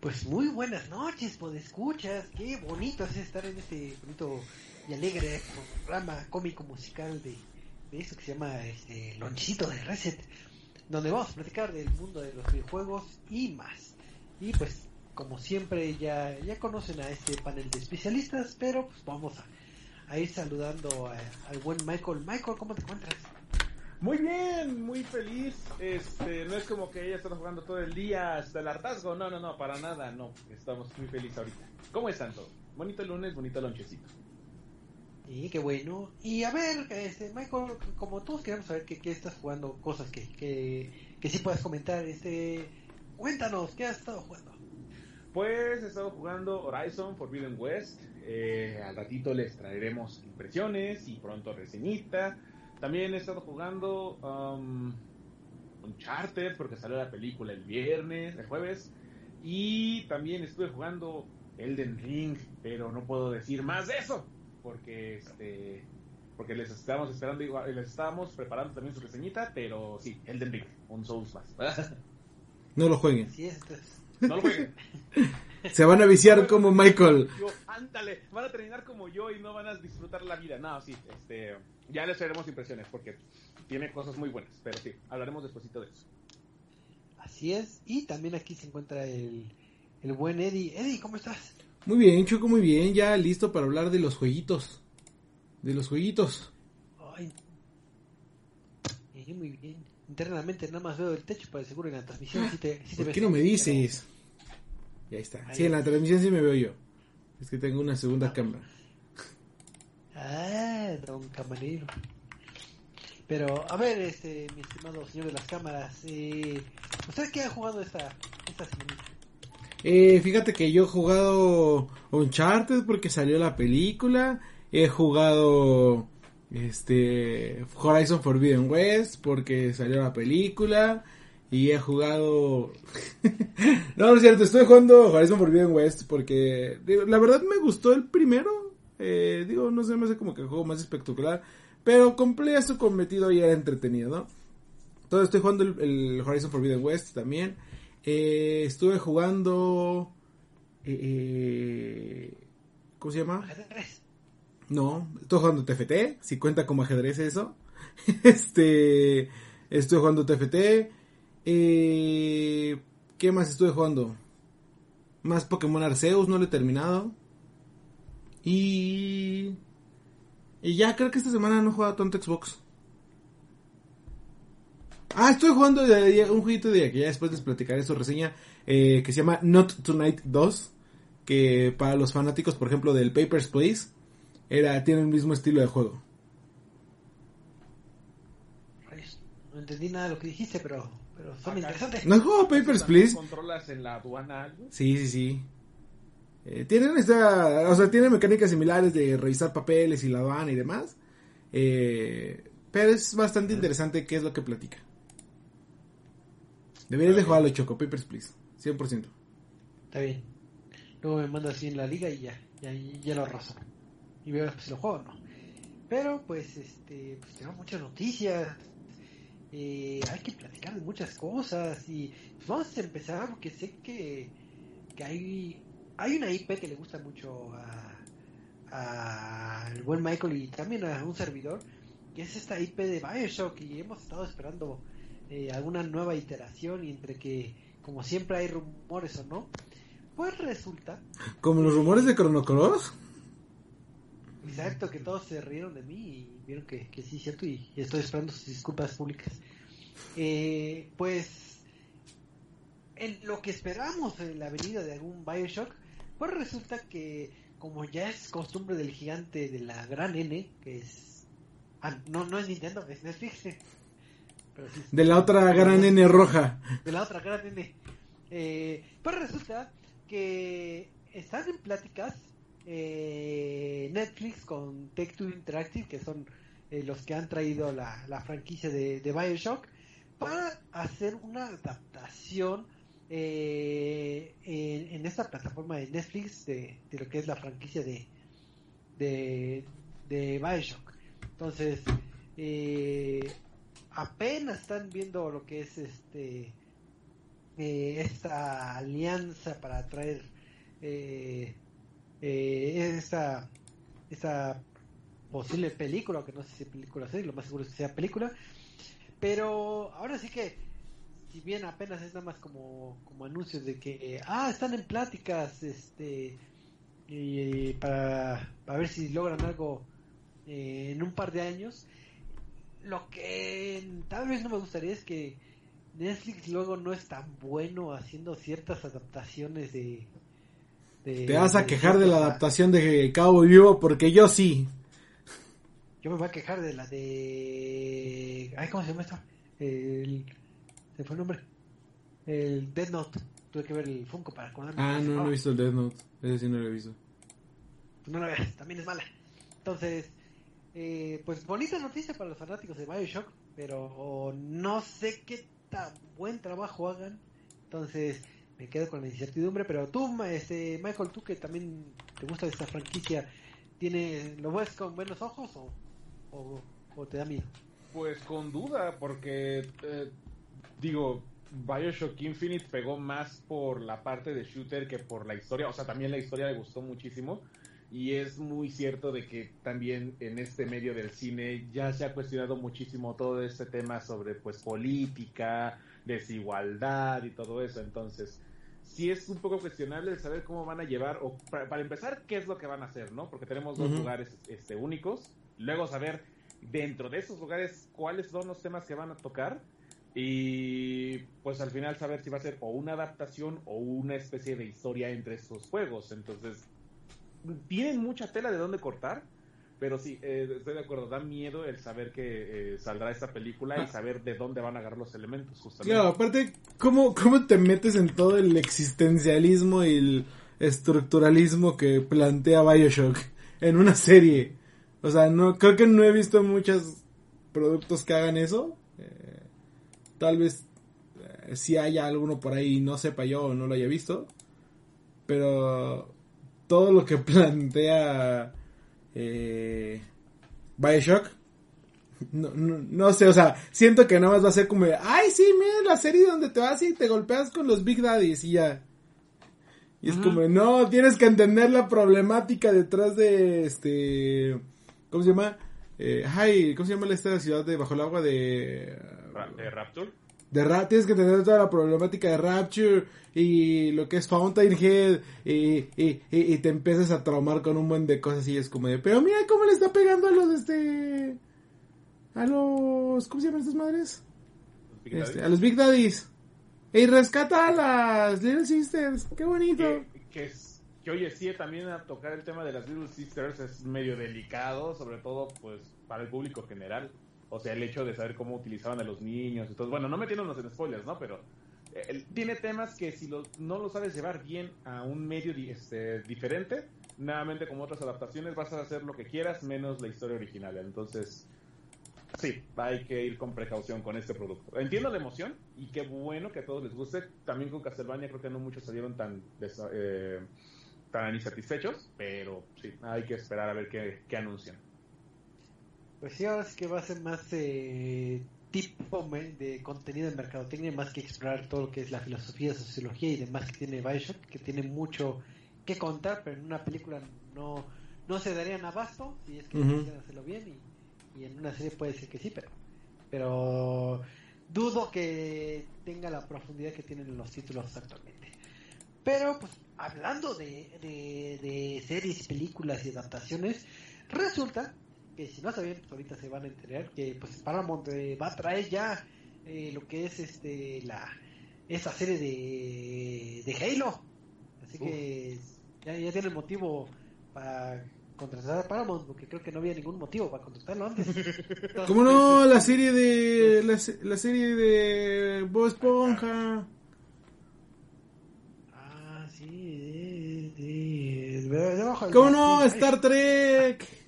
Pues muy buenas noches, pues escuchas, qué bonito es estar en este bonito y alegre programa cómico musical de, de eso que se llama este Lonchito de Reset, donde vamos a platicar del mundo de los videojuegos y más. Y pues como siempre ya, ya conocen a este panel de especialistas, pero pues vamos a, a ir saludando a- al buen Michael. Michael, ¿cómo te encuentras? Muy bien, muy feliz. Este, no es como que ella está jugando todo el día hasta el hartazgo. No, no, no, para nada, no. Estamos muy felices ahorita. ¿Cómo están todos? Bonito lunes, bonito lonchecito. Y qué bueno. Y a ver, este, Michael, como todos queremos saber que, que estás jugando, cosas que, que, que sí puedas comentar, este, cuéntanos, ¿qué has estado jugando? Pues he estado jugando Horizon Forbidden West. Eh, al ratito les traeremos impresiones y pronto reseñita. También he estado jugando um, Uncharted porque salió la película el viernes, el jueves. Y también estuve jugando Elden Ring, pero no puedo decir más de eso porque este porque les estábamos esperando igual, les estábamos preparando también su reseñita, pero sí, Elden Ring, un Souls más. No lo jueguen. No lo jueguen. Se van a viciar como Michael. Yo, ándale, van a terminar como yo y no van a disfrutar la vida. No, sí, este, ya les haremos impresiones porque tiene cosas muy buenas, pero sí, hablaremos despuesito de eso. así es. Y también aquí se encuentra el, el buen Eddie. Eddie, ¿cómo estás? Muy bien, Choco, muy bien. Ya listo para hablar de los jueguitos. De los jueguitos. Ay, eh, muy bien. Internamente nada más veo el techo para seguro en la transmisión. Sí te, sí te ¿Por ves. qué no me dices? Ya está. Ahí. Sí, en la transmisión sí me veo yo. Es que tengo una segunda Ah. cámara. Ah, don camarero. Pero, a ver, este, mi estimado señor de las cámaras, eh, ¿usted qué ha jugado esta, esta semana? Eh, fíjate que yo he jugado Uncharted porque salió la película. He jugado este Horizon Forbidden West porque salió la película. Y he jugado... no, no es cierto, estoy jugando Horizon Forbidden West porque la verdad me gustó el primero. Eh, digo, no sé, me hace como que el juego más espectacular. Pero cumplía su cometido y era entretenido, ¿no? Entonces estoy jugando el, el Horizon Forbidden West también. Eh, estuve jugando... eh, eh, ¿Cómo se llama? Ajedrez. No, estoy jugando TFT, si cuenta como ajedrez eso. este, estoy jugando TFT. Eh, ¿Qué más estuve jugando? Más Pokémon Arceus, no lo he terminado. Y... Y ya creo que esta semana no he jugado tanto Xbox. Ah, estoy jugando de- de- un jueguito de que ya después les platicaré su reseña eh, que se llama Not Tonight 2. Que para los fanáticos, por ejemplo, del Papers, Please, era, tiene el mismo estilo de juego. Rayos, No entendí nada de lo que dijiste, pero, pero son interesantes. ¿No has jugado Papers, Please? ¿Controlas en la aduana algo? Sí, sí, sí. Eh, tienen esta, o sea, tienen mecánicas similares de revisar papeles y la aduana y demás. Eh, pero es bastante interesante qué es lo que platica. Deberías de jugarlo, Choco, Papers, Please. 100%. Está bien. Luego me mandas así en la liga y ya, ya, ya lo arraso. Y veo si lo juego o no. Pero pues, este, pues tenemos muchas noticias. Eh, hay que platicar de muchas cosas y pues, vamos a empezar porque sé que, que hay, hay una IP que le gusta mucho a, al buen Michael y también a un servidor, que es esta IP de Bioshock y hemos estado esperando eh, alguna nueva iteración y entre que, como siempre hay rumores o no, pues resulta, Como los rumores de Chrono Cross. exacto, que todos se rieron de mí y vieron que, que sí es cierto y, y estoy esperando sus disculpas públicas. Eh, pues, en lo que esperamos en la venida de algún Bioshock, pues resulta que, como ya es costumbre del gigante de la gran N, que es... Ah, no, no es Nintendo, es Netflix. Pero sí es- De la otra gran N roja. de la otra gran N. Eh, pues resulta que están en pláticas eh, Netflix con Take Two Interactive, que son eh, los que han traído la, la franquicia de, de Bioshock, para hacer una adaptación eh, en, esta plataforma de Netflix de, de lo que es la franquicia de, de, de Bioshock. Entonces, eh, apenas están viendo lo que es este eh, esta alianza para traer eh, esta, esta posible película, que no sé si película es, lo más seguro es que sea película, pero ahora sí que, si bien apenas es nada más como, como anuncios de que, ah, están en pláticas, este, y, para, para ver si logran algo eh, en un par de años, lo que tal vez no me gustaría es que Netflix luego no es tan bueno haciendo ciertas adaptaciones de... Te vas a quejar de la adaptación de Cabo Vivo porque yo sí. Yo me voy a quejar de la de... Ay, ¿cómo se llama esto? El... ¿Se fue el nombre? El Dead Note. Tuve que ver el Funko para acordarme. Ah, no, no he visto el Dead Note. Ese sí no lo he visto. Pues no lo veas, también es mala. Entonces, eh, pues bonita noticia para los fanáticos de Bioshock, pero no sé qué tan buen trabajo hagan. Entonces, me quedo con la incertidumbre. Pero tú, este, Michael, tú que también te gusta esta franquicia, ¿tiene, ¿lo ves con buenos ojos o, o, te da miedo? Pues con duda, porque eh, digo, Bioshock Infinite pegó más por la parte de shooter que por la historia. O sea, también la historia le gustó muchísimo. Y es muy cierto de que también en este medio del cine ya se ha cuestionado muchísimo todo este tema sobre pues política, desigualdad y todo eso. Entonces, sí es un poco cuestionable saber cómo van a llevar, o para, empezar, qué es lo que van a hacer, ¿no? Porque tenemos dos lugares este, únicos. Luego saber dentro de esos lugares cuáles son los temas que van a tocar. Y pues al final saber si va a ser o una adaptación o una especie de historia entre estos juegos. Entonces, tienen mucha tela de dónde cortar, pero sí, eh, estoy de acuerdo, da miedo el saber que eh, saldrá esta película y ah. saber de dónde van a agarrar los elementos, justamente. Claro, aparte, ¿cómo, ¿cómo te metes en todo el existencialismo y el estructuralismo que plantea Bioshock en una serie? O sea, no creo que no he visto muchos productos que hagan eso. Eh, tal vez si haya alguno por ahí no sepa yo o no lo haya visto. Pero todo lo que plantea eh, Bioshock. No, no, sé, o sea, siento que nada más va a ser como ay, sí, mira la serie donde te vas y te golpeas con los Big Daddies y ya. Y es como, no, tienes que entender la problemática detrás de este. ¿Cómo se llama? Eh, ay, ¿cómo se llama esta ciudad de bajo el agua de. ¿De Rapture? De tienes que entender toda la problemática de Rapture y lo que es Fountainhead y, y, y, te empiezas a traumar con un buen de cosas y es como de, pero mira cómo le está pegando a los, este, a los, ¿cómo se llaman estas madres? Este, a los Big Daddies. Y rescata a las Little Sisters, qué bonito. Que, que, oye, sí, también a tocar el tema de las Little Sisters es medio delicado, sobre todo pues para el público general. O sea, el hecho de saber cómo utilizaban a los niños todo. Bueno, no metiéndonos en spoilers, ¿no? Pero tiene temas que si no lo sabes llevar bien a un medio este, diferente, nuevamente como otras adaptaciones vas a hacer lo que quieras menos la historia original. Entonces, sí, hay que ir con precaución con este producto. Entiendo la emoción y qué bueno que a todos les guste. También con Castlevania creo que no muchos salieron tan, eh, tan insatisfechos, pero sí, hay que esperar a ver qué, qué anuncian. Pues sí, ahora sí que va a ser más... Eh tipo de contenido de mercadotecnia más que explorar todo lo que es la filosofía, sociología y demás que tiene Bioshock, que tiene mucho que contar, pero en una película no, no se darían abasto si es que uh hacerlo bien y, en una serie puede ser que sí, pero, pero dudo que tenga la profundidad que tienen los títulos actualmente. Pero pues hablando de, de, de series, películas y adaptaciones, resulta que si no sabían, pues ahorita se van a enterar que pues Paramount eh, va a traer ya eh, lo que es este la esa serie de, de Halo. Así que ya, ya tiene el motivo para contratar a Paramount, porque creo que no había ningún motivo para contratarlo antes. ¿Cómo no? La serie de la, serie de Bob Esponja. Ah, sí, sí. ¿Cómo no? Star Trek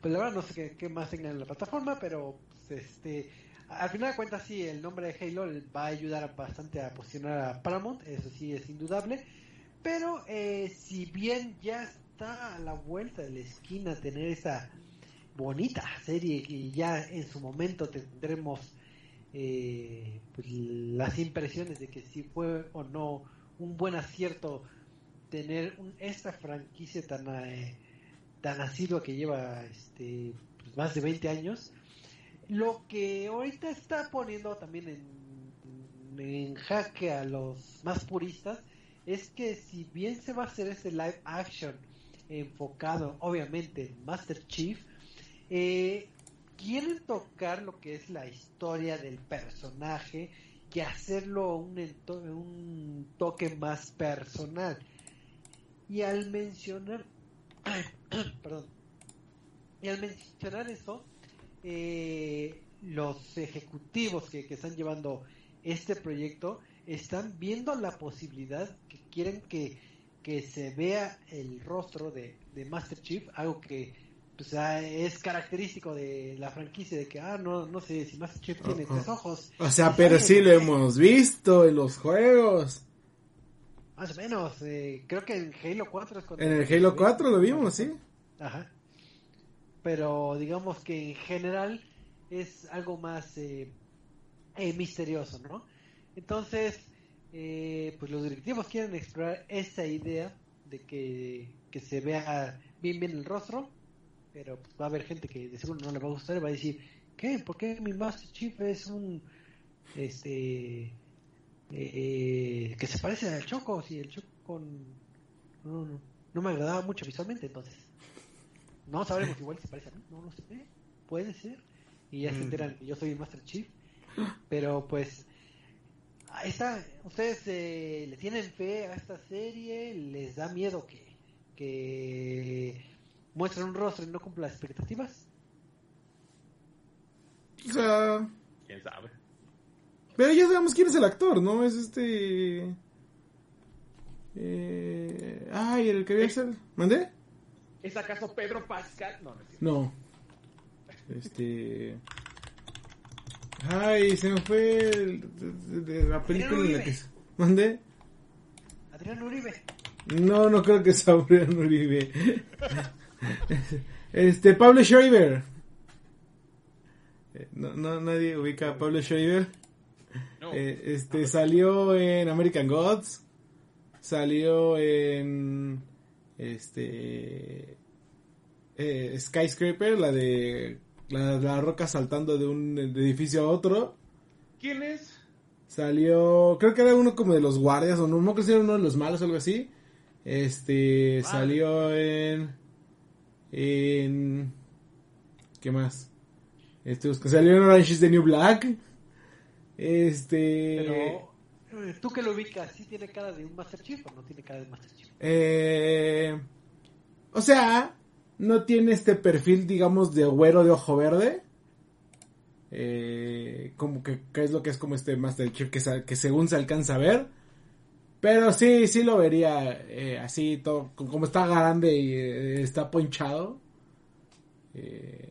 pues la verdad no sé qué, más tengan en la plataforma, pero pues, este al final de cuentas sí, el nombre de Halo va a ayudar bastante a posicionar a Paramount, eso sí es indudable, pero eh, si bien ya está a la vuelta de la esquina tener esa bonita serie y ya en su momento tendremos eh, pues, las impresiones de que si fue o no un buen acierto tener un, esta franquicia tan eh, tan asidua que lleva este pues, más de 20 años lo que ahorita está poniendo también en, jaque a los más puristas es que si bien se va a hacer este live action enfocado obviamente en Master Chief eh, quieren tocar lo que es la historia del personaje y hacerlo un toque más personal. Y al mencionar, perdón, y al mencionar eso, eh, los ejecutivos que, están llevando este proyecto están viendo la posibilidad que quieren que, que se vea el rostro de, de Master Chief, algo que o sea, es característico de la franquicia de que, ah, no, no sé si Master Chief tiene tres ojos. O sea, pero sí lo hemos visto en los juegos. Más o menos, eh, creo que en Halo 4 es cuando... En el Halo 4 lo vimos, sí. Ajá. Pero digamos que en general es algo más eh, eh, misterioso, ¿no? Entonces, pues los directivos quieren explorar esa idea de que, que se vea bien bien el rostro pero pues, va a haber gente que de seguro no le va a gustar y va a decir, ¿qué? ¿Por qué mi Master Chief es un, este, eh, que se parece al Choco? Si el Choco no, no, no me agradaba mucho visualmente, entonces, no sabremos igual si se parece a mí, no lo sé, puede ser, y ya se mm. enteran que yo soy el Master Chief, pero pues, ahí está, ustedes eh, le tienen fe a esta serie, les da miedo que, que muestran un rostro y no cumple las expectativas. O sea. ¿Quién sabe? Pero ya sabemos quién es el actor, ¿no? Es este. Eh... Ay, el que había ser. ¿Mandé? ¿Es acaso Pedro Pascal? No, no. no. Este. Ay, se me fue de, la película en la que. ¿Mandé? Adrián Uribe. No, no creo que sea Adrián Uribe. este, Pablo Schreiber. Eh, no, no, nadie ubica a Pablo Schreiber. Eh, este, salió en American Gods. Salió en. Este. Eh, Skyscraper, la de. La, roca saltando de un edificio a otro. ¿Quién es? Salió. Creo que era uno como de los guardias, o no, no creo que era uno de los malos o algo así. Este. Salió en en... ¿Qué más? Este, salió en Orange is the New Black. Este... Pero, eh, ¿tú que lo ubicas? ¿Sí tiene cara de un Master Chief o no tiene cara de Master Chief? Eh... O sea, no tiene este perfil, digamos, de güero de ojo verde. Eh, como que, es lo que es como este Master Chief que, que según se alcanza a ver. Pero sí, sí lo vería eh, así, todo, como está grande y eh, está ponchado. Eh,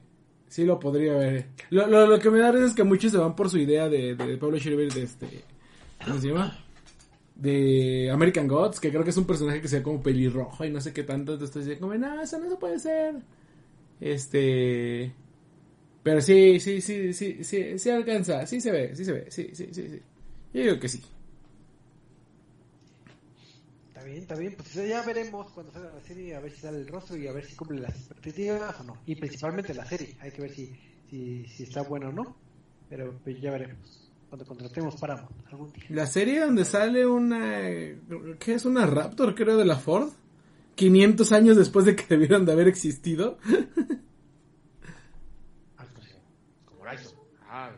sí lo podría ver. Lo, lo, que me da es que muchos se van por su idea de, de Pablo Schreiber de este... ¿Cómo se llama? De American Gods, que creo que es un personaje que se ve como pelirrojo y no sé qué tanto. Entonces diciendo como, no, eso no se puede ser. Este... Pero sí, sí, sí, sí, sí, sí alcanza, sí se ve, sí se ve, sí, sí, sí, sí. Yo digo que sí bien, está bien. Pues ya veremos cuando salga la serie, a ver si sale el rostro y a ver si cumple las expectativas o no. Y principalmente la serie, hay que ver si, si, si está buena o no. Pero pues ya veremos. Cuando contratemos para algún día. La serie donde sale una. ¿Qué es una Raptor, creo, de la Ford? 500 años después de que debieron de haber existido. Ah, como Horizon. Ah,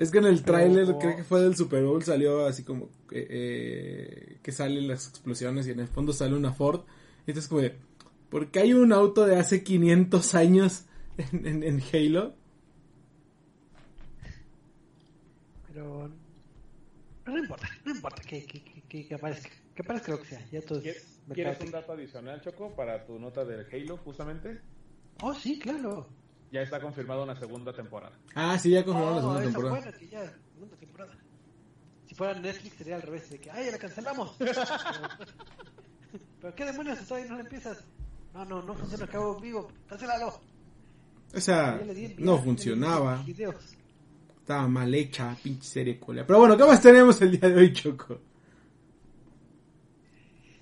es que en el tráiler, creo que fue del Super Bowl, salió así como eh, que salen las explosiones y en el fondo sale una Ford. Y entonces como de, ¿por qué hay un auto de hace 500 años en, en, Halo? Pero no importa, no importa que, que, que, aparezca, que aparezca lo que sea. Ya todo ¿Quieres un dato adicional, Choco, para tu nota del Halo, justamente? Oh, sí, claro ya está confirmada una segunda temporada. Ah, sí, ya confirmada la segunda temporada. Buena, ya, segunda temporada. Si fuera Netflix sería al revés, de que, ¡ay, la cancelamos! pero, ¿qué demonios ahí no la empiezas? No, no, no funciona, acabo vivo, cancélalo. O sea, no funcionaba. estaba mal hecha, pinche serie culia. Pero bueno, ¿qué más tenemos el día de hoy, Choco?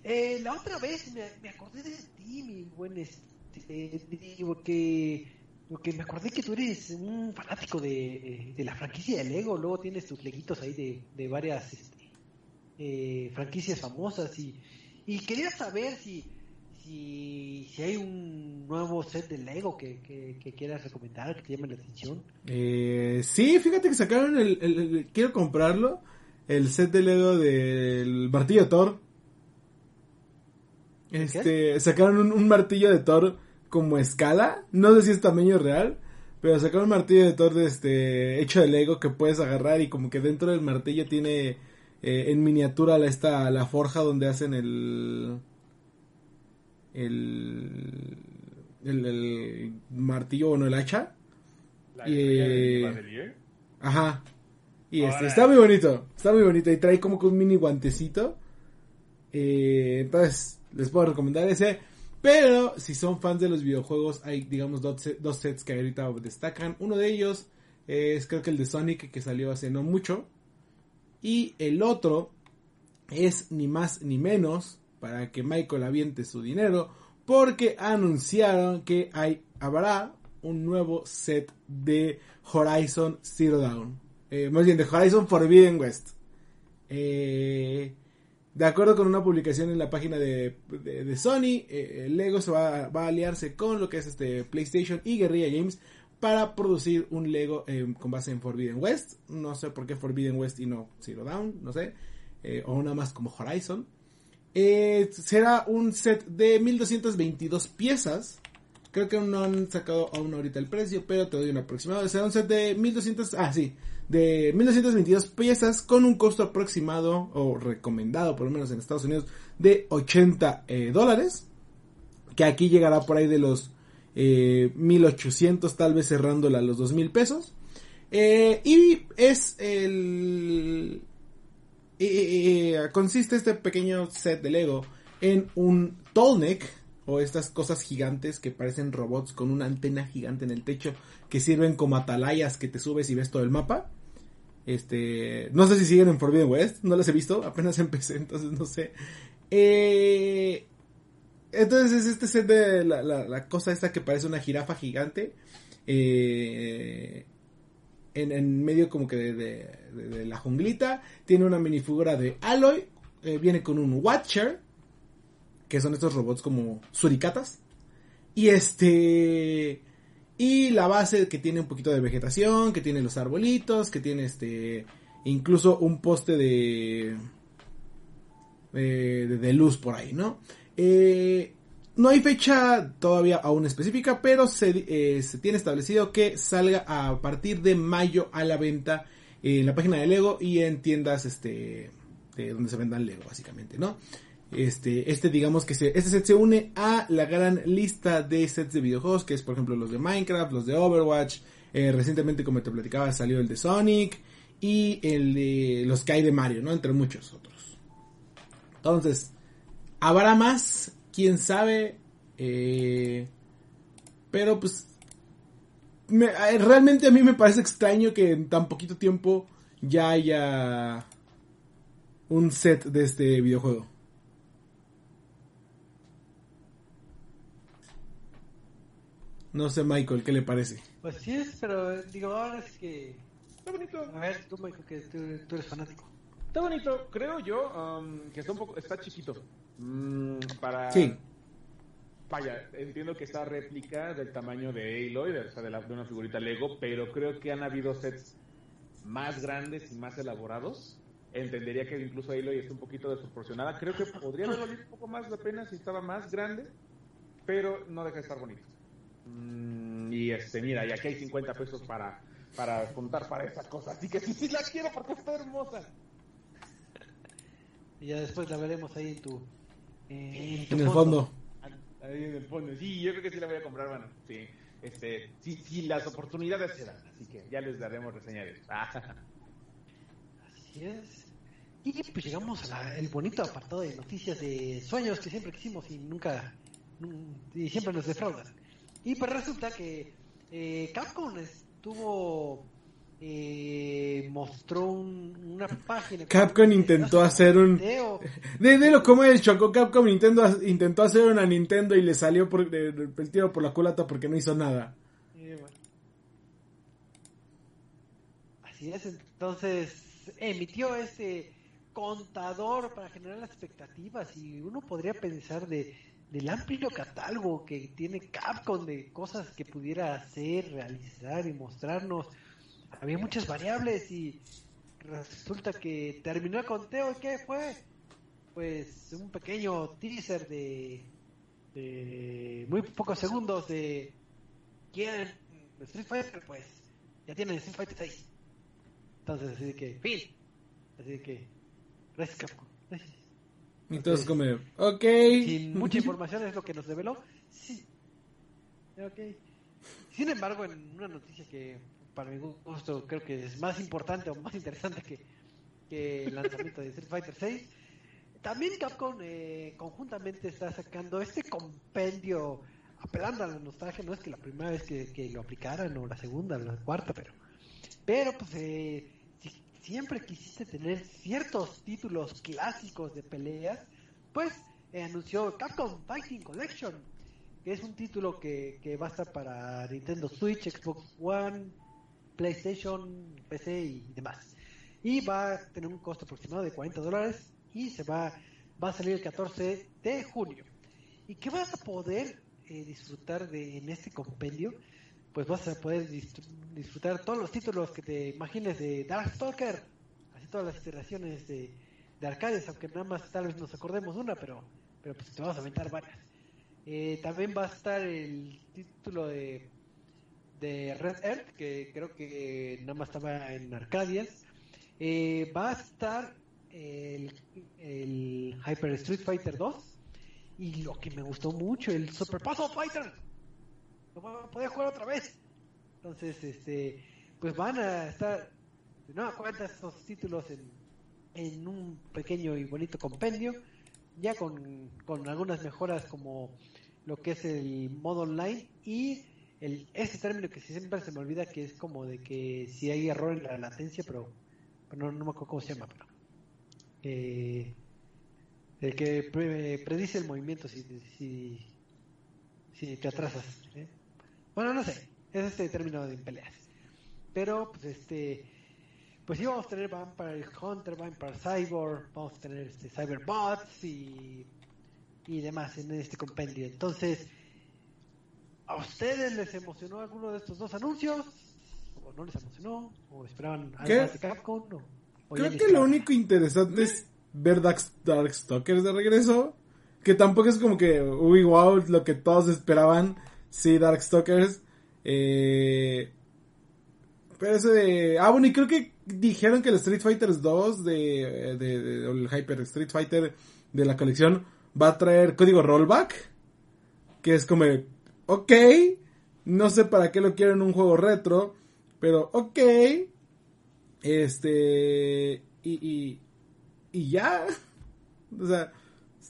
Eh, la otra vez me, me acordé de ti, mi buen este, digo que porque me acordé que tú eres un fanático de, de la franquicia de Lego, luego tienes tus leguitos ahí de, de varias este, eh, franquicias famosas y, y quería saber si, si, si hay un nuevo set de Lego que, que, que quieras recomendar, que te llame la atención. Eh, sí, fíjate que sacaron el, el- el- Quiero comprarlo. El set de Lego del martillo de Thor. Este, sacaron un, un martillo de Thor como escala. No sé si es tamaño real. Pero sacaron un martillo de Thor de este, hecho de Lego que puedes agarrar y como que dentro del martillo tiene eh, en miniatura la, esta, la forja donde hacen el... El, el, el martillo, bueno, el hacha. La Y- Badelier. Ajá. Y este, está muy bonito, está muy bonito. Y trae como que un mini guantecito. Eh, entonces, les puedo recomendar ese. Pero si son fans de los videojuegos, hay, digamos, dos, dos sets que ahorita destacan. Uno de ellos es creo que el de Sonic, que salió hace no mucho. Y el otro es ni más ni menos para que Michael aviente su dinero. Porque anunciaron que hay, habrá un nuevo set de Horizon Zero Dawn. Eh, más bien de Horizon Forbidden West. Eh, de acuerdo con una publicación en la página de, de- Sony, eh, Lego se va, a aliarse con lo que es este PlayStation y Guerrilla Games para producir un Lego eh, con base en Forbidden West. No sé por qué Forbidden West y no Zero Dawn, no sé. Eh, o nada más como Horizon. Eh, será un set de 1222 piezas. Creo que no han sacado aún ahorita el precio, pero te doy un aproximado. Será un set de 1200, ah sí, de 1222 piezas con un costo aproximado o recomendado por lo menos en Estados Unidos de 80 eh, dólares. Que aquí llegará por ahí de los eh, 1800 tal vez cerrándola a los 2000 pesos. Eh, y es el... consiste este pequeño set de Lego en un tall neck o estas cosas gigantes que parecen robots con una antena gigante en el techo que sirven como atalayas que te subes y ves todo el mapa. Este, no sé si siguen en Forbidden West, no las he visto, apenas empecé, entonces no sé. Eh, entonces es este set de la, la- cosa esta que parece una jirafa gigante. eh, en, en medio como que de, de- de- de la junglita. Tiene una minifigura de Aloy. eh, viene con un Watcher. Que son estos robots como suricatas. Y este... Y la base que tiene un poquito de vegetación, que tiene los arbolitos, que tiene este... Incluso un poste de... eh, de, luz por ahí, ¿no? Eh, no hay fecha todavía aún específica, pero se, eh, se tiene establecido que salga a partir de mayo a la venta en la página de Lego y en tiendas este de donde se vendan Lego básicamente, ¿no? Este, este digamos que se, este set se une a la gran lista de sets de videojuegos que es por ejemplo los de Minecraft, los de Overwatch, eh, recientemente como te platicaba salió el de Sonic y el de los que hay de Mario, ¿no? Entre muchos otros. Entonces, habrá más, quién sabe, eh, pero pues eh, realmente a mí me parece extraño que en tan poquito tiempo ya haya un set de este videojuego. No sé, Michael, ¿qué le parece? Pues sí es, pero digo, ahora es que... Está bonito. A ver, tú, Michael, que tú, tú eres fanático. Está bonito, creo yo, um, que está un poco, está chiquito. Mm, para... Sí. Vaya, entiendo que esta réplica del tamaño de Aloy, de, o sea, de, la- de una figurita Lego, pero creo que han habido sets más grandes y más elaborados. Entendería que incluso Aloy está un poquito desproporcionada. Creo que podría haber valido un poco más la pena si estaba más grande, pero no deja de estar bonito. Mm, y este, mira, y aquí hay 50 pesos para, para juntar para esas cosas. Así que sí, sí la quiero porque está hermosa. Y ya después la veremos ahí en tu... eh, tu En el fondo. Ahí en el fondo. Sí, yo creo que sí la voy a comprar, bueno, sí. Este, sí, sí, las oportunidades se dan, así que ya les daremos reseña de eso. Ah, Así es. Y pues llegamos al bonito apartado de noticias de sueños que siempre quisimos y nunca, nun- y siempre nos defraudan. Y pues resulta que eh, Capcom estuvo eh, mostró un- una página. Capcom intentó hacer un- video. De, de lo como el Choco Capcom Nintendo intentó hacer una Nintendo y le salió por, el tiro por la culata porque no hizo nada. Eh, bueno. Así es, entonces emitió este contador para generar las expectativas y uno podría pensar de del amplio catálogo que tiene Capcom de cosas que pudiera hacer, realizar y mostrarnos. Había muchas variables y resulta que terminó el conteo y ¿qué fue? Pues un pequeño teaser de, de muy pocos segundos de quieren Street Fighter, pues ya tienen Street Fighter 6. Entonces, así que, fin. Así que, gracias Capcom. Gracias. Y todos como, ok. Sin mucha información es lo que nos reveló. Sí. Ok. Sin embargo, en una noticia que para mi gusto creo que es más importante o más interesante que, que el lanzamiento de Street Fighter 6, también Capcom eh, conjuntamente está sacando este compendio apelando a la nostalgia. No es que la primera vez que, que lo aplicaran o la segunda o la cuarta, pero, pero pues eh, siempre quisiste tener ciertos títulos clásicos de peleas, pues eh, anunció Capcom Fighting Collection, que es un título que, va a estar para Nintendo Switch, Xbox One, PlayStation, PC y demás. Y va a tener un costo aproximado de 40 dólares y se va, va a salir el 14 de junio. ¿Y qué vas a poder eh, disfrutar de en este compendio? Pues vas a poder disfrutar todos los títulos que te imagines de Darkstalker, así todas las iteraciones de, de aunque nada más tal vez nos acordemos una, pero, pero pues te vamos a aventar varias. Eh, también va a estar el título de, de Red Earth, que creo que nada más estaba en Arcadias. Eh, va a estar el, el Hyper Street Fighter 2 y lo que me gustó mucho, el Super Puzzle Fighter. Poder jugar otra vez. Entonces, este, pues van a estar de nueva cuenta estos títulos en, en un pequeño y bonito compendio, ya con, con algunas mejoras como lo que es el modo online y el ese término que siempre se me olvida que es como de que si hay error en la latencia, pero, pero no, no me acuerdo cómo se llama, pero eh, el que pre- predice el movimiento si, si, si te atrasas. ¿eh? Bueno, no sé, es este término de peleas. Pero, pues este, pues sí vamos a tener Vampire Hunter, Vampire Cyborg, vamos a tener este Cyberbots y, y demás en este compendio. Entonces, ¿a ustedes les emocionó alguno de estos dos anuncios? ¿O no les emocionó? ¿O esperaban algo ¿Qué? más de Capcom? ¿O, o Creo que lo único interesante es ver Dark, Darkstalkers de regreso. Que tampoco es como que, uy, wow, lo que todos esperaban. Sí, Darkstalkers. Eh, pero ese de... Ah, bueno, y creo que dijeron que el Street Fighter 2 de, de, de- el Hyper Street Fighter de la colección va a traer código rollback. Que es como, ok, no sé para qué lo quiero en un juego retro, pero ok. Este. Y, y, y ya. O sea,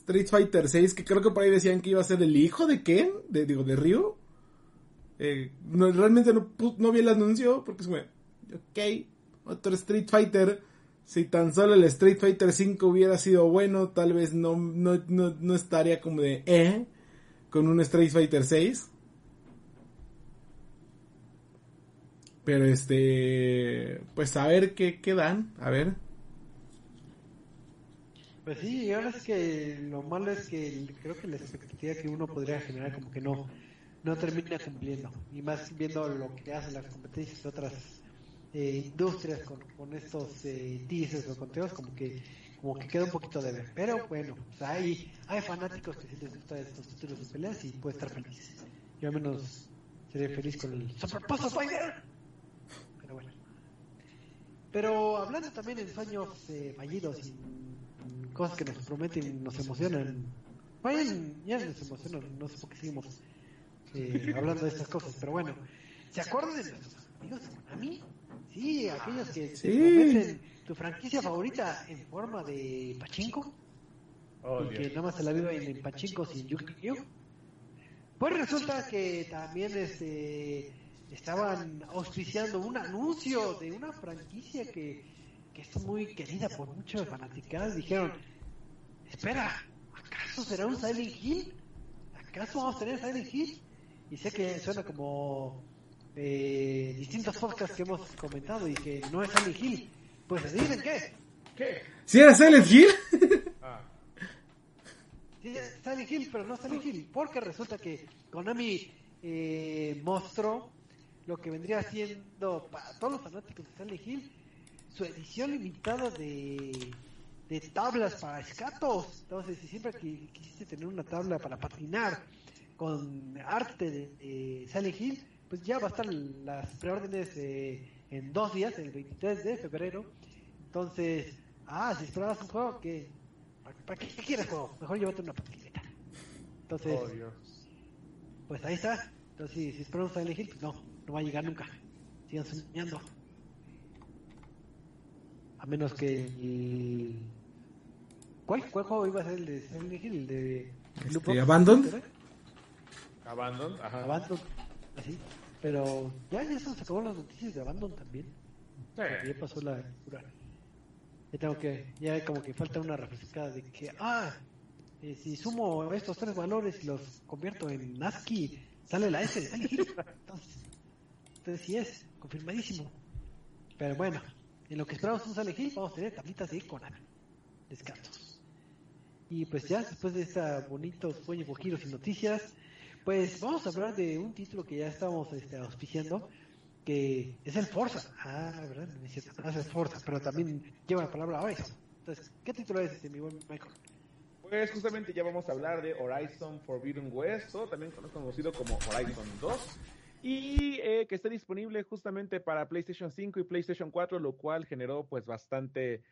Street Fighter 6, que creo que por ahí decían que iba a ser el hijo de Ken, de, digo, de Ryu. Eh, realmente no, no vi el anuncio porque es como, ok, otro Street Fighter. Si tan solo el Street Fighter 5 hubiera sido bueno, tal vez no, no, no, no estaría como de eh con un Street Fighter 6. Pero este, pues a ver qué, qué dan, a ver. Pues sí, y ahora es que lo malo es que creo que la expectativa que uno podría generar como que no no termina cumpliendo. y más viendo lo que hacen las competencias de otras eh, industrias con, con estos eh, teasers o conteos como que como que queda un poquito de ver. Pero bueno pues hay hay fanáticos que sí les gusta estos títulos de peleas y puede estar feliz. Yo al menos seré feliz con el Super Puzzle Fighter pero bueno. Pero hablando también en sueños eh, fallidos y cosas que nos prometen y nos emocionan. Vayan, ya nos emocionan, no sé por qué seguimos eh, hablando de estas cosas, pero bueno. ¿Se acuerdan de nuestros amigos de Konami? Sí, aquellos que te Sí. prometen tu franquicia favorita en forma de pachinko Oh, y que nada más se la viven en pachinko sin Yu-Gi-Oh. Pues resulta que también este estaban auspiciando un anuncio de una franquicia que, que es muy querida por muchos fanaticados. Dijeron, espera, ¿acaso será un Silent Hill? ¿Acaso vamos a tener Silent Hill? Y sé que suena como eh, distintos podcasts que hemos comentado y que no es Silent Hill. Pues adivinen qué. ¿Qué? ¿Si era Silent Hill? Ah, Sí, es Silent Hill, pero no Silent Hill, porque resulta que Konami eh, mostró lo que vendría siendo para todos los fanáticos de Silent Hill su edición limitada de, de tablas para escatos. Entonces, si siempre qui- quisiste tener una tabla para patinar con arte de, de Silent Hill, pues ya va a estar las preórdenes eh, en dos días, el 23 de febrero. Entonces, ah, si esperabas un juego que ¿Para, para qué quieres juego? Mejor llévate una patineta. Entonces, oh, Dios. pues ahí está. Entonces, si, si esperamos a elegir, pues no, no va a llegar nunca. Sigan soñando. A menos que el... ¿Cuál, ¿Cuál juego iba a ser el de Silent Hill? El de... Este, Abandoned. Abandon, ajá. Abandon. Así. Pero ya, ya se nos acabó las noticias de Abandon también. Sí. Ya pasó la cura. Ya tengo que, ya como que falta una refrescada de que, ah, eh, si sumo estos tres valores y los convierto en ASCII, sale la S de Silent Hill. Entonces, entonces sí es, confirmadísimo. Pero bueno, en lo que esperamos un Silent Hill, vamos a tener tablitas de Konami. Descansos. Y pues ya, después de esta bonitos sueños, giros y noticias, pues vamos a hablar de un título que ya estamos este, auspiciando, que es el Forza. Ah, ¿verdad? No es cierto, no es el Forza, pero también lleva la palabra Horizon. Entonces, ¿qué título es este, mi buen Michael? Pues justamente ya vamos a hablar de Horizon Forbidden West, o también conocido como Horizon 2, y eh, que está disponible justamente para PlayStation 5 y PlayStation 4, lo cual generó pues bastante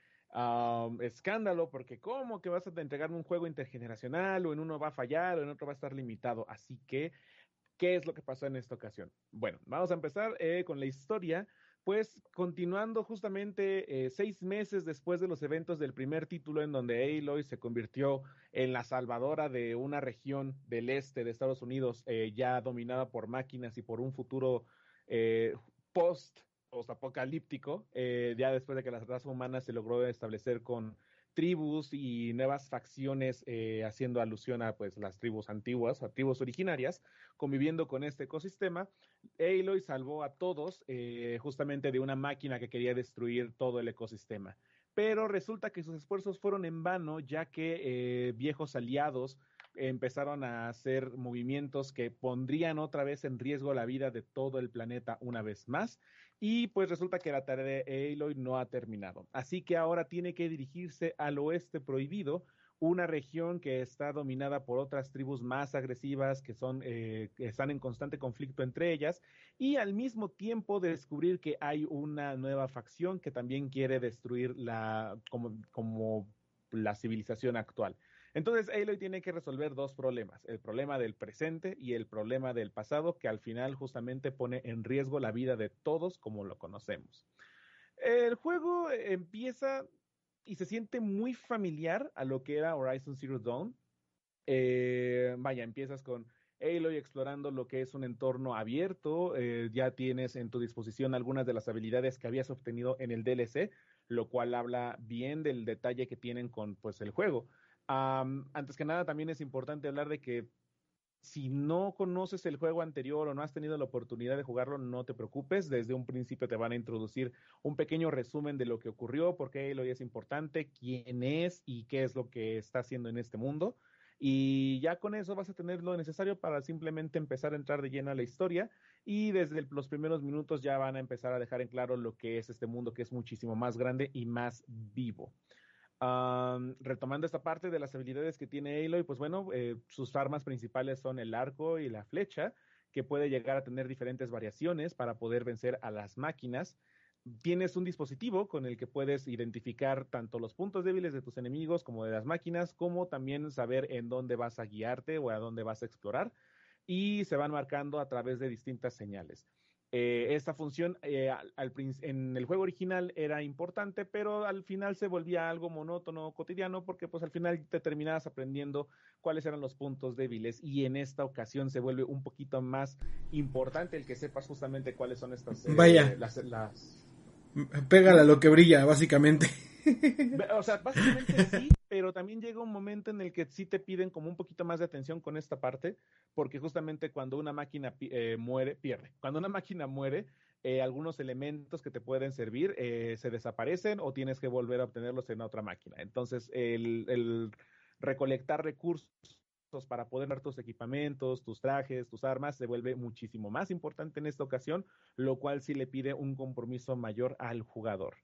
escándalo, porque ¿cómo que vas a entregarme un juego intergeneracional o en uno va a fallar o en otro va a estar limitado? Así que, ¿qué es lo que pasó en esta ocasión? Bueno, vamos a empezar eh, con la historia. Pues continuando justamente eh, seis meses después de los eventos del primer título en donde Aloy se convirtió en la salvadora de una región del este de Estados Unidos eh, ya dominada por máquinas y por un futuro post apocalíptico, eh, ya después de que la raza humana se logró establecer con tribus y nuevas facciones eh, haciendo alusión a pues las tribus antiguas, a tribus originarias, conviviendo con este ecosistema, Aloy salvó a todos eh, justamente de una máquina que quería destruir todo el ecosistema. Pero resulta que sus esfuerzos fueron en vano, ya que viejos aliados empezaron a hacer movimientos que pondrían otra vez en riesgo la vida de todo el planeta una vez más. Y pues resulta que la tarea de Aloy no ha terminado. Así que ahora tiene que dirigirse al oeste prohibido, una región que está dominada por otras tribus más agresivas que son eh, que están en constante conflicto entre ellas y al mismo tiempo descubrir que hay una nueva facción que también quiere destruir la como, como la civilización actual. Entonces Aloy tiene que resolver dos problemas, el problema del presente y el problema del pasado, que al final justamente pone en riesgo la vida de todos como lo conocemos. El juego empieza y se siente muy familiar a lo que era Horizon Zero Dawn. Eh, vaya, empiezas con Aloy explorando lo que es un entorno abierto, eh, ya tienes en tu disposición algunas de las habilidades que habías obtenido en el DLC, lo cual habla bien del detalle que tienen con pues el juego. Um, antes que nada, también es importante hablar de que si no conoces el juego anterior o no has tenido la oportunidad de jugarlo, no te preocupes. Desde un principio te van a introducir un pequeño resumen de lo que ocurrió, por qué Aloy es importante, quién es y qué es lo que está haciendo en este mundo. Y ya con eso vas a tener lo necesario para simplemente empezar a entrar de lleno a la historia. Y desde los primeros minutos ya van a empezar a dejar en claro lo que es este mundo, que es muchísimo más grande y más vivo. Retomando esta parte de las habilidades que tiene Aloy, pues bueno, eh, sus armas principales son el arco y la flecha, que puede llegar a tener diferentes variaciones para poder vencer a las máquinas. Tienes un dispositivo con el que puedes identificar tanto los puntos débiles de tus enemigos como de las máquinas, como también saber en dónde vas a guiarte o a dónde vas a explorar. Y se van marcando a través de distintas señales. Eh, esta función eh, al, en el juego original era importante, pero al final se volvía algo monótono, cotidiano, porque pues al final te terminabas aprendiendo cuáles eran los puntos débiles y en esta ocasión se vuelve un poquito más importante el que sepas justamente cuáles son estas... Eh, Vaya. Las, las... Pégala lo que brilla, básicamente. O sea, básicamente sí, pero también llega un momento en el que sí te piden como un poquito más de atención con esta parte, porque justamente cuando una máquina eh, muere, pierde. Cuando una máquina muere, eh, algunos elementos que te pueden servir eh, se desaparecen o tienes que volver a obtenerlos en otra máquina. Entonces, el, recolectar recursos para poder dar tus equipamientos, tus trajes, tus armas, se vuelve muchísimo más importante en esta ocasión, lo cual sí le pide un compromiso mayor al jugador.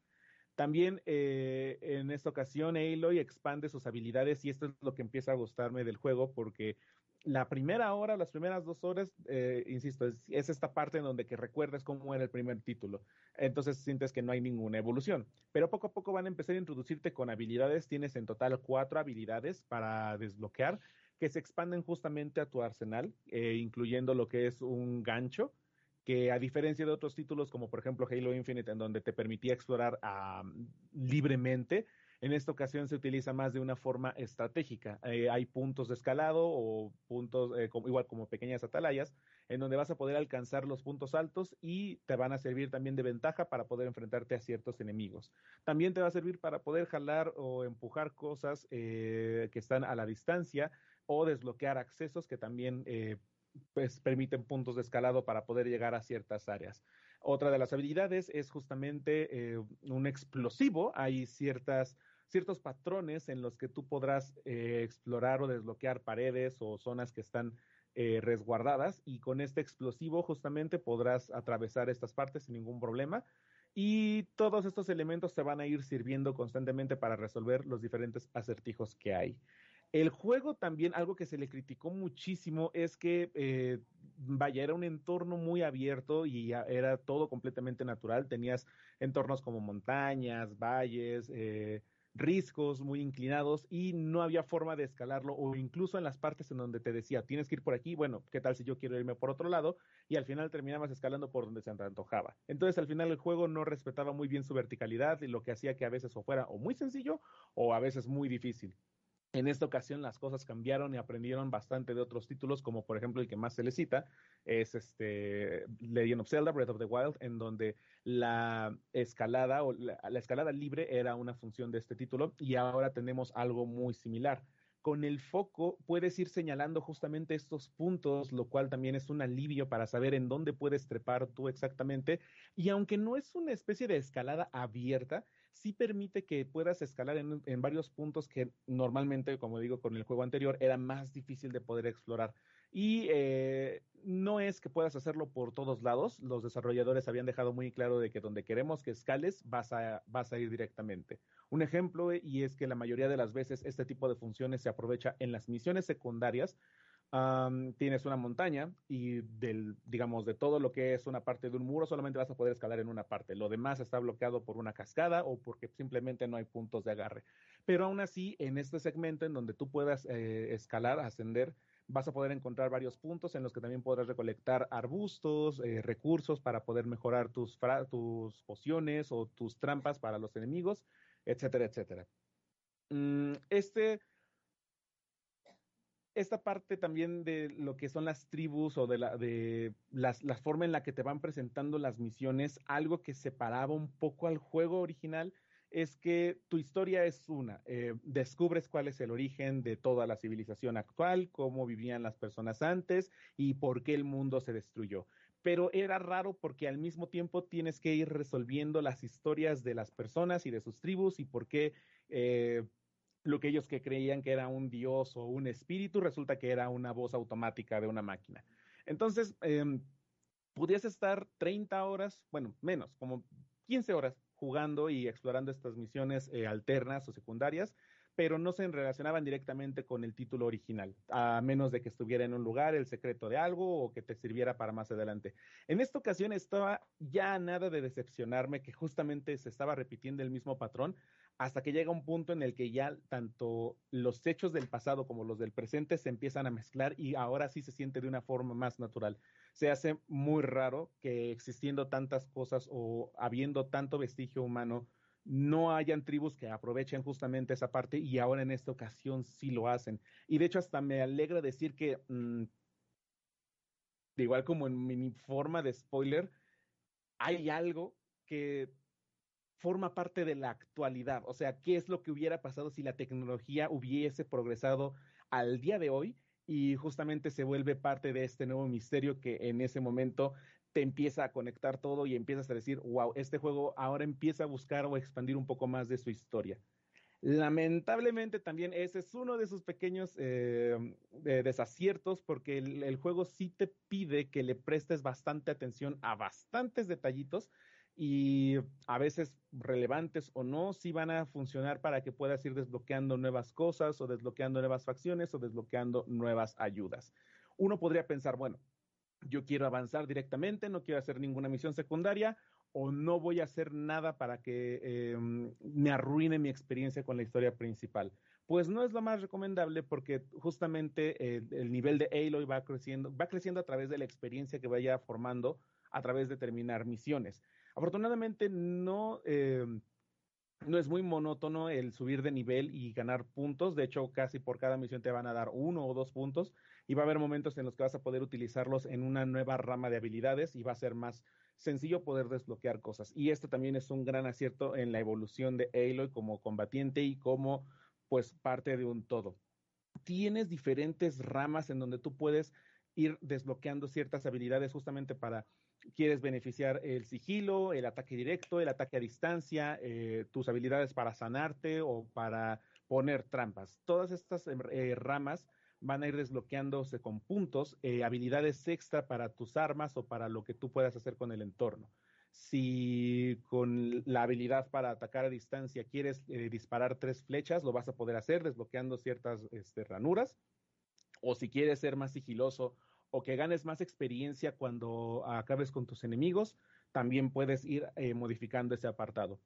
También eh, en esta ocasión Aloy expande sus habilidades y esto es lo que empieza a gustarme del juego porque la primera hora, las primeras dos horas, eh, insisto, es, esta parte en donde que recuerdas cómo era el primer título. Entonces sientes que no hay ninguna evolución. Pero poco a poco van a empezar a introducirte con habilidades. Tienes en total cuatro habilidades para desbloquear que se expanden justamente a tu arsenal, eh, incluyendo lo que es un gancho, que a diferencia de otros títulos como por ejemplo Halo Infinite, en donde te permitía explorar libremente, en esta ocasión se utiliza más de una forma estratégica. Eh, hay puntos de escalado o puntos, eh, igual como pequeñas atalayas, en donde vas a poder alcanzar los puntos altos y te van a servir también de ventaja para poder enfrentarte a ciertos enemigos. También te va a servir para poder jalar o empujar cosas eh, que están a la distancia o desbloquear accesos que también pues permiten puntos de escalado para poder llegar a ciertas áreas. Otra de las habilidades es justamente eh, un explosivo. Hay ciertas, ciertos patrones en los que tú podrás eh, explorar o desbloquear paredes o zonas que están eh, resguardadas y con este explosivo justamente podrás atravesar estas partes sin ningún problema. Y todos estos elementos te van a ir sirviendo constantemente para resolver los diferentes acertijos que hay. El juego también, algo que se le criticó muchísimo es que, eh, vaya, era un entorno muy abierto y era todo completamente natural. Tenías entornos como montañas, valles, eh, riscos muy inclinados y no había forma de escalarlo o incluso en las partes en donde te decía, tienes que ir por aquí, bueno, ¿qué tal si yo quiero irme por otro lado? Y al final terminabas escalando por donde se te antojaba. Entonces al final el juego no respetaba muy bien su verticalidad y lo que hacía que a veces o fuera o muy sencillo o a veces muy difícil. En esta ocasión las cosas cambiaron y aprendieron bastante de otros títulos, como por ejemplo el que más se le cita, es este Legend of Zelda, Breath of the Wild, en donde la escalada o la, escalada libre era una función de este título y ahora tenemos algo muy similar. Con el foco puedes ir señalando justamente estos puntos, lo cual también es un alivio para saber en dónde puedes trepar tú exactamente. Y aunque no es una especie de escalada abierta, sí permite que puedas escalar en, varios puntos que normalmente, como digo, con el juego anterior era más difícil de poder explorar. Y eh, no es que puedas hacerlo por todos lados. Los desarrolladores habían dejado muy claro de que donde queremos que escales vas a, vas a ir directamente. Un ejemplo, y es que la mayoría de las veces este tipo de funciones se aprovecha en las misiones secundarias tienes una montaña y del, digamos, de todo lo que es una parte de un muro, solamente vas a poder escalar en una parte. Lo demás está bloqueado por una cascada o porque simplemente no hay puntos de agarre. Pero aún así, en este segmento en donde tú puedas eh, escalar, ascender, vas a poder encontrar varios puntos en los que también podrás recolectar arbustos, eh, recursos para poder mejorar tus, tus pociones o tus trampas para los enemigos, etcétera, etcétera. Mm, este esta parte también de lo que son las tribus o de la, de las, la forma en la que te van presentando las misiones, algo que separaba un poco al juego original es que tu historia es una, eh, descubres cuál es el origen de toda la civilización actual, cómo vivían las personas antes y por qué el mundo se destruyó. Pero era raro porque al mismo tiempo tienes que ir resolviendo las historias de las personas y de sus tribus y por qué eh, lo que ellos que creían que era un dios o un espíritu, resulta que era una voz automática de una máquina. Entonces, eh, podías estar 30 horas, bueno, menos, como 15 horas jugando y explorando estas misiones eh, alternas o secundarias, pero no se relacionaban directamente con el título original, a menos de que estuviera en un lugar el secreto de algo o que te sirviera para más adelante. En esta ocasión estaba ya nada de decepcionarme que justamente se estaba repitiendo el mismo patrón, hasta que llega un punto en el que ya tanto los hechos del pasado como los del presente se empiezan a mezclar y ahora sí se siente de una forma más natural. Se hace muy raro que existiendo tantas cosas o habiendo tanto vestigio humano, no hayan tribus que aprovechen justamente esa parte y ahora en esta ocasión sí lo hacen. Y de hecho hasta me alegra decir que, mmm, igual como en mi forma de spoiler, hay algo que forma parte de la actualidad. O sea, ¿qué es lo que hubiera pasado si la tecnología hubiese progresado al día de hoy? Y justamente se vuelve parte de este nuevo misterio que en ese momento te empieza a conectar todo y empiezas a decir, wow, este juego ahora empieza a buscar o expandir un poco más de su historia. Lamentablemente también ese es uno de sus pequeños eh, desaciertos porque el, el, juego sí te pide que le prestes bastante atención a bastantes detallitos y a veces relevantes o no, si van a funcionar para que puedas ir desbloqueando nuevas cosas o desbloqueando nuevas facciones o desbloqueando nuevas ayudas. Uno podría pensar, bueno, yo quiero avanzar directamente, no quiero hacer ninguna misión secundaria o no voy a hacer nada para que eh, me arruine mi experiencia con la historia principal. Pues no es lo más recomendable porque justamente el, el nivel de Aloy va creciendo, va creciendo a través de la experiencia que vaya formando a través de terminar misiones. Afortunadamente no, eh, no es muy monótono el subir de nivel y ganar puntos. De hecho, casi por cada misión te van a dar uno o dos puntos y va a haber momentos en los que vas a poder utilizarlos en una nueva rama de habilidades y va a ser más sencillo poder desbloquear cosas. Y esto también es un gran acierto en la evolución de Aloy como combatiente y como pues parte de un todo. Tienes diferentes ramas en donde tú puedes ir desbloqueando ciertas habilidades justamente para quieres beneficiar el sigilo, el ataque directo, el ataque a distancia, eh, tus habilidades para sanarte o para poner trampas. Todas estas eh, ramas van a ir desbloqueándose con puntos, eh, habilidades extra para tus armas o para lo que tú puedas hacer con el entorno. Si con la habilidad para atacar a distancia quieres disparar tres flechas, lo vas a poder hacer desbloqueando ciertas este, ranuras. O si quieres ser más sigiloso o que ganes más experiencia cuando acabes con tus enemigos, también puedes ir eh, modificando ese apartado.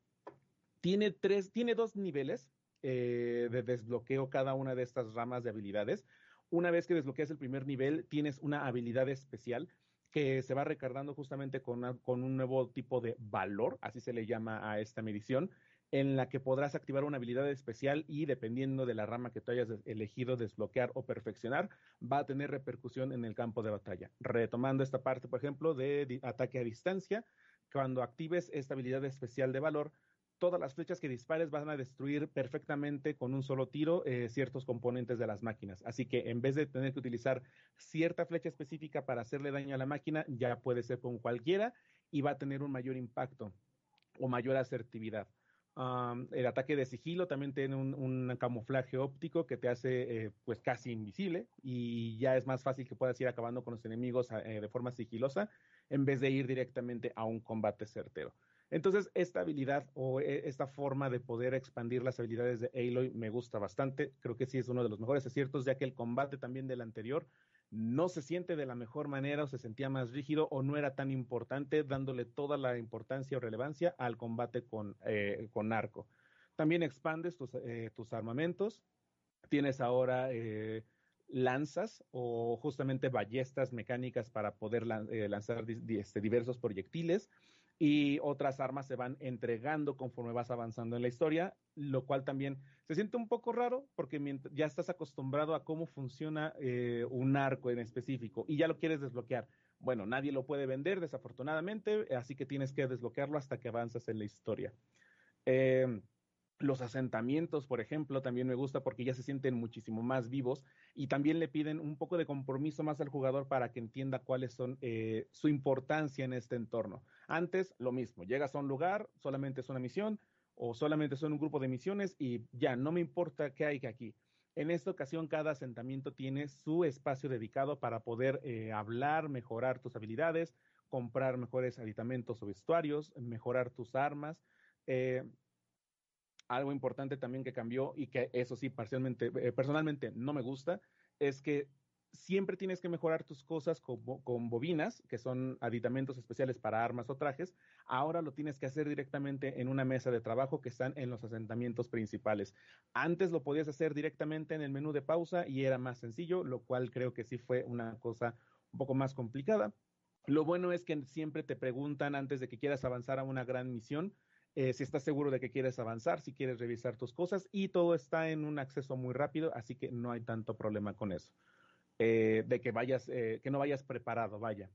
Tiene, tres, tiene dos niveles eh, de desbloqueo cada una de estas ramas de habilidades. Una vez que desbloqueas el primer nivel, tienes una habilidad especial que se va recargando justamente con, con un nuevo tipo de valor, así se le llama a esta medición, en la que podrás activar una habilidad especial y dependiendo de la rama que tú hayas elegido desbloquear o perfeccionar, va a tener repercusión en el campo de batalla. Retomando esta parte, por ejemplo, de ataque a distancia, cuando actives esta habilidad especial de valor, todas las flechas que dispares van a destruir perfectamente con un solo tiro eh, ciertos componentes de las máquinas. Así que en vez de tener que utilizar cierta flecha específica para hacerle daño a la máquina, ya puede ser con cualquiera y va a tener un mayor impacto o mayor asertividad el ataque de sigilo también tiene un, camuflaje óptico que te hace eh, pues casi invisible y ya es más fácil que puedas ir acabando con los enemigos eh, de forma sigilosa en vez de ir directamente a un combate certero. Entonces, esta habilidad o eh, esta forma de poder expandir las habilidades de Aloy me gusta bastante. Creo que sí es uno de los mejores aciertos, ya que el combate también del anterior no se siente de la mejor manera o se sentía más rígido o no era tan importante, dándole toda la importancia o relevancia al combate con, eh, con arco. También expandes tus, eh, tus armamentos, tienes ahora eh, lanzas o justamente ballestas mecánicas para poder lanzar este, diversos proyectiles y otras armas se van entregando conforme vas avanzando en la historia, lo cual también se siente un poco raro porque ya estás acostumbrado a cómo funciona eh, un arco en específico y ya lo quieres desbloquear. Bueno, nadie lo puede vender desafortunadamente, así que tienes que desbloquearlo hasta que avanzas en la historia. Eh, los asentamientos, por ejemplo, también me gusta porque ya se sienten muchísimo más vivos y también le piden un poco de compromiso más al jugador para que entienda cuáles son eh, su importancia en este entorno. Antes, lo mismo, llegas a un lugar, solamente es una misión o solamente son un grupo de misiones y ya, no me importa qué hay aquí. En esta ocasión, cada asentamiento tiene su espacio dedicado para poder eh, hablar, mejorar tus habilidades, comprar mejores aditamentos o vestuarios, mejorar tus armas. Eh, algo importante también que cambió y que eso sí, parcialmente, eh, personalmente no me gusta, es que siempre tienes que mejorar tus cosas con, con, bobinas, que son aditamentos especiales para armas o trajes. Ahora lo tienes que hacer directamente en una mesa de trabajo que están en los asentamientos principales. Antes lo podías hacer directamente en el menú de pausa y era más sencillo, lo cual creo que sí fue una cosa un poco más complicada. Lo bueno es que siempre te preguntan antes de que quieras avanzar a una gran misión, eh, si estás seguro de que quieres avanzar, si quieres revisar tus cosas y todo está en un acceso muy rápido, así que no hay tanto problema con eso. Eh, de que vayas, eh, que no vayas preparado, vaya.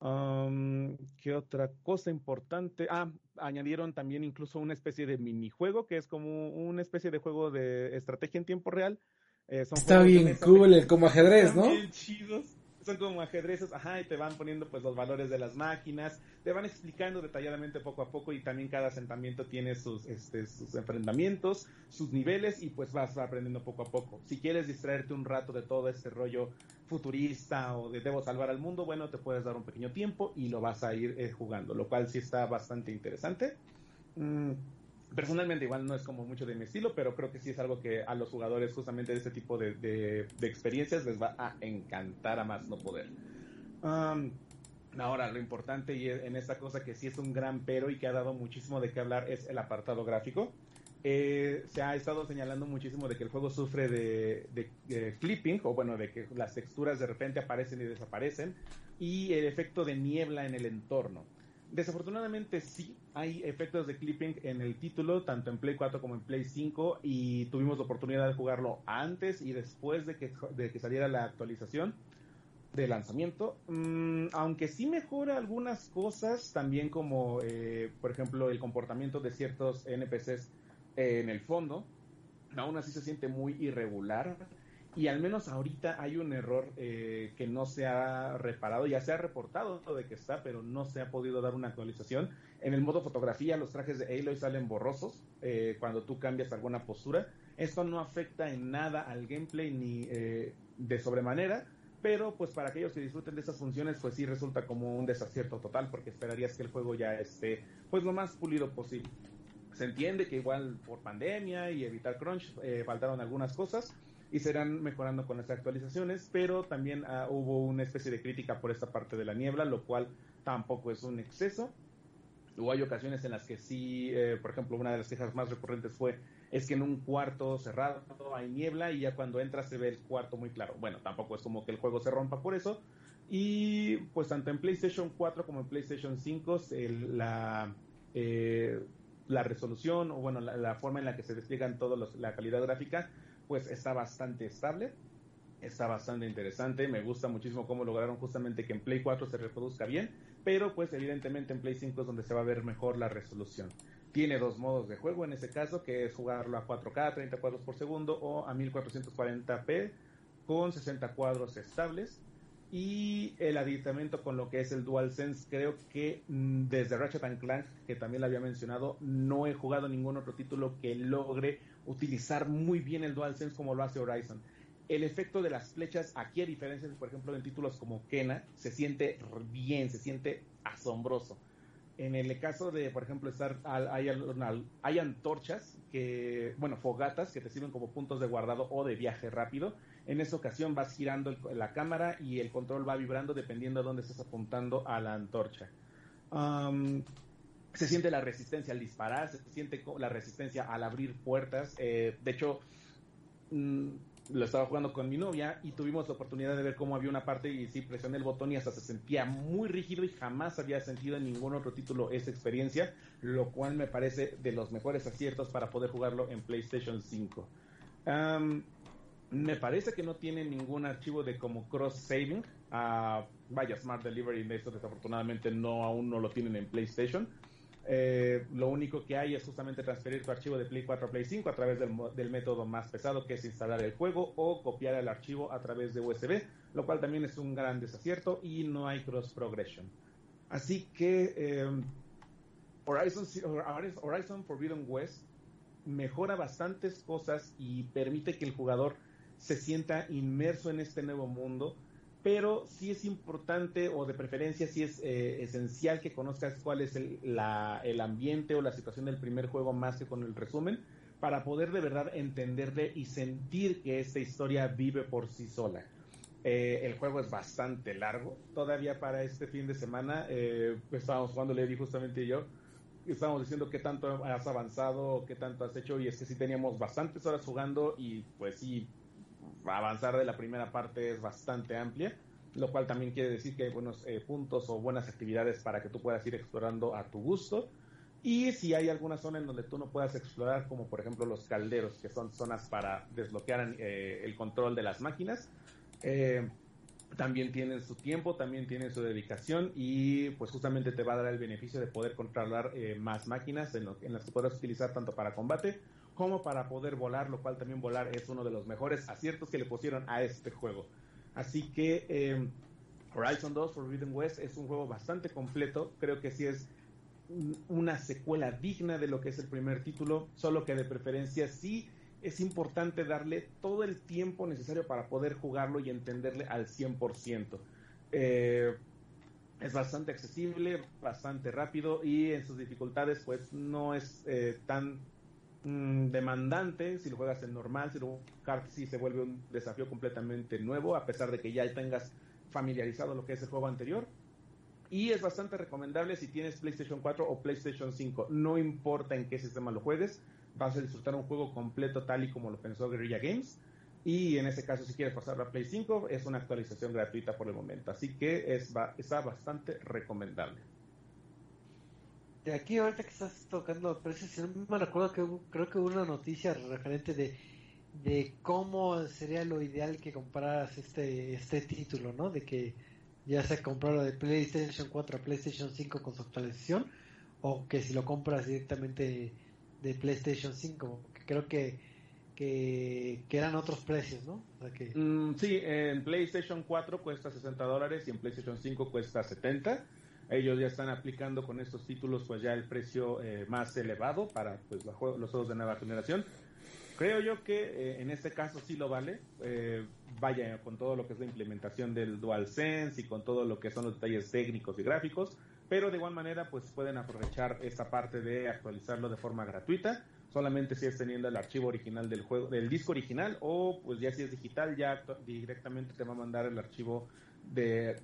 Um, ¿Qué otra cosa importante? Ah, añadieron también incluso una especie de minijuego que es como una especie de juego de estrategia en tiempo real. Está bien cool, como ajedrez, ¿no? Bien chidos son como ajedrezes, ajá, y te van poniendo pues los valores de las máquinas, te van explicando detalladamente poco a poco y también cada asentamiento tiene sus, este, sus enfrentamientos, sus niveles y pues vas aprendiendo poco a poco. Si quieres distraerte un rato de todo este rollo futurista o de debo salvar al mundo, bueno, te puedes dar un pequeño tiempo y lo vas a ir eh, jugando, lo cual sí está bastante interesante. Mm, personalmente igual no es como mucho de mi estilo, pero creo que sí es algo que a los jugadores justamente de este tipo de, de, experiencias les va a encantar a más no poder. ahora, lo importante y en esta cosa que sí es un gran pero y que ha dado muchísimo de qué hablar es el apartado gráfico. Eh, se ha estado señalando muchísimo de que el juego sufre de, de, clipping, o bueno, de que las texturas de repente aparecen y desaparecen, y el efecto de niebla en el entorno. Desafortunadamente sí hay efectos de clipping en el título, tanto en Play 4 como en Play 5, y tuvimos la oportunidad de jugarlo antes y después de que, de que saliera la actualización de lanzamiento. Mm, aunque sí mejora algunas cosas, también como, eh, por ejemplo, el comportamiento de ciertos NPCs en el fondo, aún así se siente muy irregular y al menos ahorita hay un error eh, que no se ha reparado, ya se ha reportado de que está, pero no se ha podido dar una actualización. En el modo fotografía, los trajes de Aloy salen borrosos eh, cuando tú cambias alguna postura. Esto no afecta en nada al gameplay ni eh, de sobremanera, pero pues para aquellos que disfruten de esas funciones, pues sí resulta como un desacierto total, porque esperarías que el juego ya esté pues lo más pulido posible. Se entiende que igual por pandemia y evitar crunch faltaron algunas cosas, y serán mejorando con las actualizaciones, pero también ah, hubo una especie de crítica por esta parte de la niebla, lo cual tampoco es un exceso. Hubo hay ocasiones en las que sí, eh, por ejemplo, una de las quejas más recurrentes fue es que en un cuarto cerrado hay niebla y ya cuando entras se ve el cuarto muy claro. Bueno, tampoco es como que el juego se rompa por eso. Y pues tanto en PlayStation 4 como en PlayStation 5 la, eh, la resolución o bueno, la, forma en la que se despliegan todos la calidad gráfica pues está bastante estable, está bastante interesante, me gusta muchísimo cómo lograron justamente que en Play 4 se reproduzca bien, pero pues evidentemente en Play 5 es donde se va a ver mejor la resolución. Tiene dos modos de juego en ese caso, que es jugarlo a 4K, 30 cuadros por segundo o a 1440p con 60 cuadros estables. Y el aditamento con lo que es el DualSense, creo que mm, desde Ratchet Clank, que también lo había mencionado, no he jugado ningún otro título que logre utilizar muy bien el DualSense como lo hace Horizon. El efecto de las flechas, aquí a diferencia, por ejemplo, en títulos como Kena, se siente bien, se siente asombroso. En el caso de, por ejemplo, estar hay, hay, antorchas que, bueno, fogatas que te sirven como puntos de guardado o de viaje rápido. En esa ocasión vas girando la cámara y el control va vibrando dependiendo de dónde estés apuntando a la antorcha se siente la resistencia al disparar, se siente la resistencia al abrir puertas. Eh, de hecho, mm, lo estaba jugando con mi novia y tuvimos la oportunidad de ver cómo había una parte y sí presioné el botón y hasta se sentía muy rígido y jamás había sentido en ningún otro título esa experiencia, lo cual me parece de los mejores aciertos para poder jugarlo en PlayStation 5. Me parece que no tiene ningún archivo de como cross saving. Ah, vaya, Smart Delivery de eso desafortunadamente no aún no lo tienen en PlayStation eh, lo único que hay es justamente transferir tu archivo de Play 4 a Play 5 a través del, método más pesado que es instalar el juego o copiar el archivo a través de USB, lo cual también es un gran desacierto y no hay cross progression. Así que eh, Horizon, Horizon Forbidden West mejora bastantes cosas y permite que el jugador se sienta inmerso en este nuevo mundo pero sí es importante o de preferencia sí es eh, esencial que conozcas cuál es el, el, ambiente o la situación del primer juego más que con el resumen para poder de verdad entenderle y sentir que esta historia vive por sí sola. Eh, el juego es bastante largo. Todavía para este fin de semana eh, estábamos jugando, le di justamente yo, estábamos diciendo qué tanto has avanzado, qué tanto has hecho, y es que sí teníamos bastantes horas jugando y pues sí, avanzar de la primera parte es bastante amplia, lo cual también quiere decir que hay buenos eh, puntos o buenas actividades para que tú puedas ir explorando a tu gusto. Y si hay alguna zona en donde tú no puedas explorar, como por ejemplo los calderos, que son zonas para desbloquear eh, el control de las máquinas, eh, también tienen su tiempo, también tienen su dedicación y pues justamente te va a dar el beneficio de poder controlar eh, más máquinas en, en, las que podrás utilizar tanto para combate como para poder volar, lo cual también volar es uno de los mejores aciertos que le pusieron a este juego. Así que eh, Horizon 2 Forbidden West es un juego bastante completo, creo que sí es una secuela digna de lo que es el primer título, solo que de preferencia sí es importante darle todo el tiempo necesario para poder jugarlo y entenderle al 100%. Eh, es bastante accesible, bastante rápido y en sus dificultades pues no es eh, tan mm, demandante si lo juegas en normal, si lo juegas sí se vuelve un desafío completamente nuevo a pesar de que ya tengas familiarizado lo que es el juego anterior. Y es bastante recomendable si tienes PlayStation 4 o PlayStation 5. No importa en qué sistema lo juegues, vas a disfrutar un juego completo tal y como lo pensó Guerrilla Games. Y en ese caso, si quieres pasar a Play 5, es una actualización gratuita por el momento. Así que es, está bastante recomendable. Aquí, ahorita que estás tocando precios, me recuerdo que creo que hubo una noticia referente de, de cómo sería lo ideal que compraras este, este título, ¿no? De que ya sea comprarlo de PlayStation 4 a PlayStation 5 con su actualización, o que si lo compras directamente de PlayStation 5, creo que, que, eran otros precios, ¿no? Mm, sí, en PlayStation 4 cuesta 60 dólares y en PlayStation 5 cuesta 70. Ellos ya están aplicando con estos títulos pues ya el precio eh, más elevado para pues los juegos de nueva generación. Creo yo que eh, en este caso sí lo vale. Eh, vaya, con todo lo que es la implementación del DualSense y con todo lo que son los detalles técnicos y gráficos, pero de igual manera pues pueden aprovechar esta parte de actualizarlo de forma gratuita solamente si es teniendo el archivo original del juego del disco original o pues ya si es digital ya directamente te va a mandar el archivo de,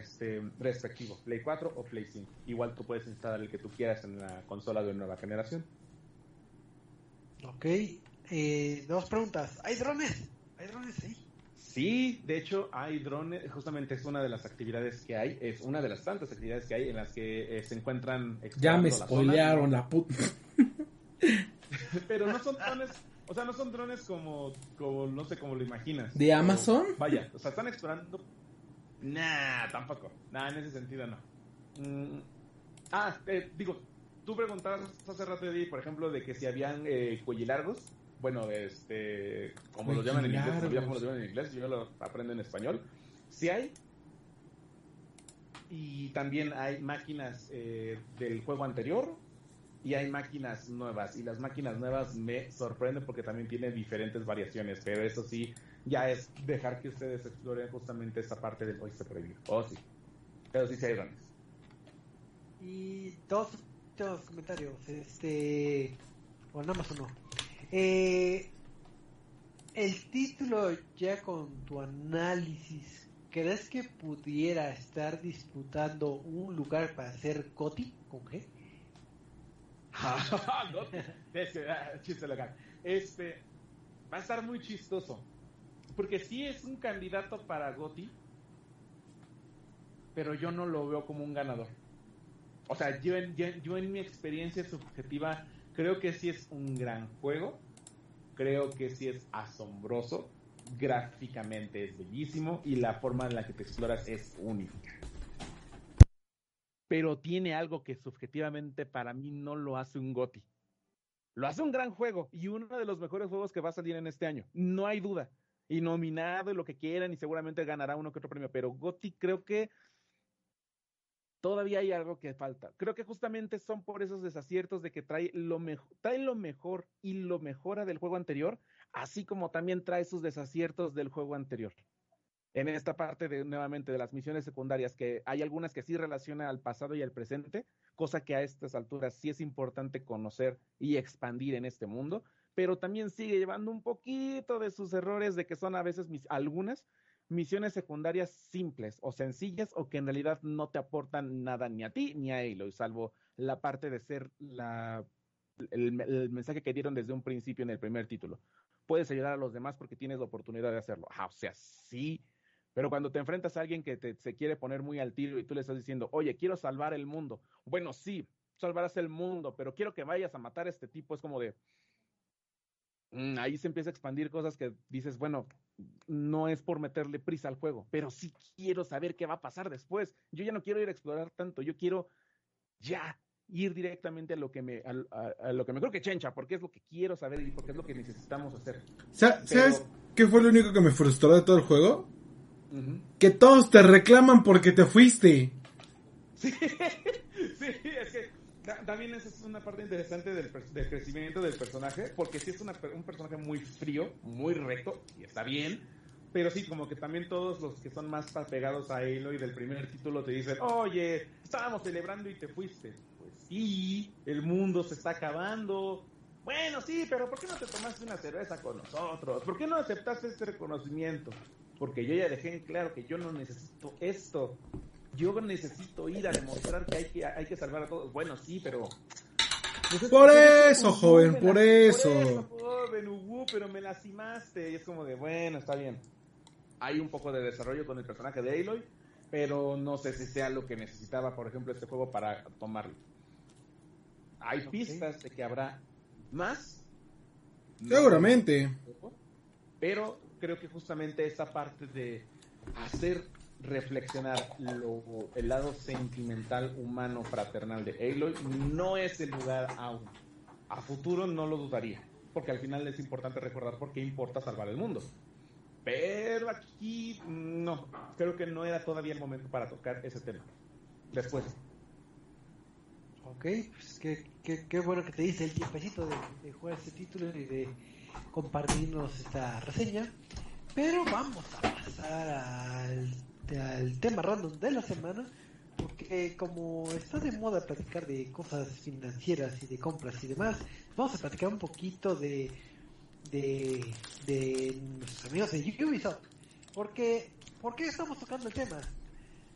este, respectivo Play 4 o Play 5 igual tú puedes instalar el que tú quieras en la consola de nueva generación ok eh, dos preguntas hay drones hay drones ahí Sí, de hecho hay drones, justamente es una de las actividades que hay, es una de las tantas actividades que hay en las que eh, se encuentran... Ya me spoilearon la puta. Pero no son drones, o sea, no son drones como, como no sé, cómo lo imaginas. ¿De Amazon? Vaya, o sea, están explorando... Nah, tampoco. Nah, en ese sentido no. Mm, ah, eh, digo, tú preguntabas hace rato, por ejemplo, de que si habían eh, cuellilargos bueno, este, como lo llaman en inglés, como lo llaman en inglés, yo lo aprendo en español. Si hay, y también hay máquinas eh, del juego anterior y hay máquinas nuevas. Y las máquinas nuevas me sorprenden porque también tienen diferentes variaciones, pero eso sí, ya es dejar que ustedes exploren justamente esa parte del Oyster Preview. Oh, sí. Pero sí, sí hay drones. Y dos, dos comentarios. Este. O nada más uno. Eh, el título, ya con tu análisis, ¿crees que pudiera estar disputando un lugar para ser Coti con G? chiste local. Este va a estar muy chistoso. Porque sí es un candidato para Goti, pero yo no lo veo como un ganador. O sea, yo yo en mi experiencia subjetiva Creo que sí es un gran juego. Creo que sí es asombroso. Gráficamente es bellísimo y la forma en la que te exploras es única. Pero tiene algo que subjetivamente para mí no lo hace un GOTI. Lo hace un gran juego y uno de los mejores juegos que va a salir en este año. No hay duda. Y nominado y lo que quieran y seguramente ganará uno que otro premio. Pero GOTI creo que todavía hay algo que falta. Creo que justamente son por esos desaciertos de que trae lo, trae lo mejor y lo mejora del juego anterior, así como también trae sus desaciertos del juego anterior. En esta parte de nuevamente de las misiones secundarias, que hay algunas que sí relacionan al pasado y al presente, cosa que a estas alturas sí es importante conocer y expandir en este mundo, pero también sigue llevando un poquito de sus errores de que son a veces mis, algunas misiones secundarias simples o sencillas o que en realidad no te aportan nada ni a ti ni a Aloy, salvo la parte de ser la, el, mensaje que dieron desde un principio en el primer título. Puedes ayudar a los demás porque tienes la oportunidad de hacerlo. Ah, o sea, sí, pero cuando te enfrentas a alguien que te, se quiere poner muy al tiro y tú le estás diciendo, oye, quiero salvar el mundo. Bueno, sí, salvarás el mundo, pero quiero que vayas a matar a este tipo. Es como de, ahí se empieza a expandir cosas que dices, bueno, no es por meterle prisa al juego, pero sí quiero saber qué va a pasar después. Yo ya no quiero ir a explorar tanto, yo quiero ya ir directamente a lo que me a, lo que me creo que chencha, porque es lo que quiero saber y porque es lo que necesitamos hacer. ¿Sabes qué fue lo único que me frustró de todo el juego? Que todos te reclaman porque te fuiste. Sí, sí, es que también esa es una parte interesante del, crecimiento del personaje, porque sí es un personaje muy frío, muy recto, y está bien, pero sí, como que también todos los que son más pegados a Aloy del primer título te dicen, oye, estábamos celebrando y te fuiste. Pues sí, el mundo se está acabando. Bueno, sí, pero ¿por qué no te tomaste una cerveza con nosotros? ¿Por qué no aceptaste este reconocimiento? Porque yo ya dejé en claro que yo no necesito esto yo necesito ir a demostrar que hay que, hay que salvar a todos. Bueno, sí, pero... por eso, joven, por eso. Por eso, joven, Ubu, pero me lastimaste. Y es como de, bueno, está bien. Hay un poco de desarrollo con el personaje de Aloy, pero no sé si sea lo que necesitaba, por ejemplo, este juego para tomarlo. Hay pistas de que habrá más. Seguramente. pero creo que justamente esa parte de hacer reflexionar el lado sentimental, humano, fraternal de Aloy, no es el lugar aún. A futuro no lo dudaría, porque al final es importante recordar por qué importa salvar el mundo. Pero aquí no, creo que no era todavía el momento para tocar ese tema. Después. Ok, pues qué, qué, bueno que te dice el tiempecito de, de jugar este título y de compartirnos esta reseña. Pero vamos a pasar al al tema random de la semana, porque como está de moda platicar de cosas financieras y de compras y demás, vamos a platicar un poquito de de, de nuestros amigos de Ubisoft. Porque, ¿Por qué estamos tocando el tema?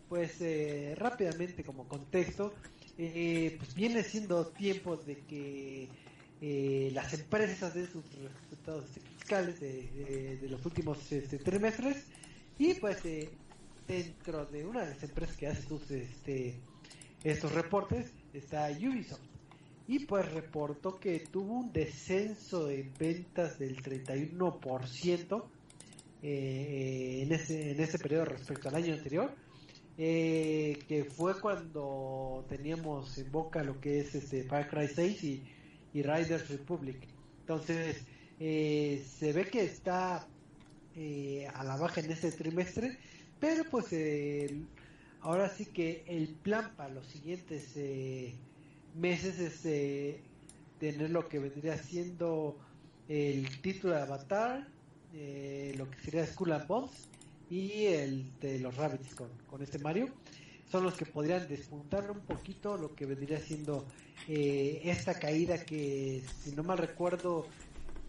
Pues eh, rápidamente como contexto, eh, pues viene siendo tiempo de que eh, las empresas den sus resultados fiscales de, de, los últimos este, trimestres y pues dentro de una de las empresas que hace sus, este, estos reportes está Ubisoft. Y pues reportó que tuvo un descenso en ventas del 31% eh, en, ese, en ese periodo respecto al año anterior. Eh, que fue cuando teníamos en boca lo que es este Far Cry 6 y, y Riders Republic. Entonces, eh, se ve que está a la baja en este trimestre pero pues ahora sí que el plan para los siguientes eh, meses es eh, tener lo que vendría siendo el título de Avatar, eh, lo que sería Skull and Bones y el de los Rabbits con, este Mario. Son los que podrían despuntar un poquito lo que vendría siendo esta caída que, si no mal recuerdo,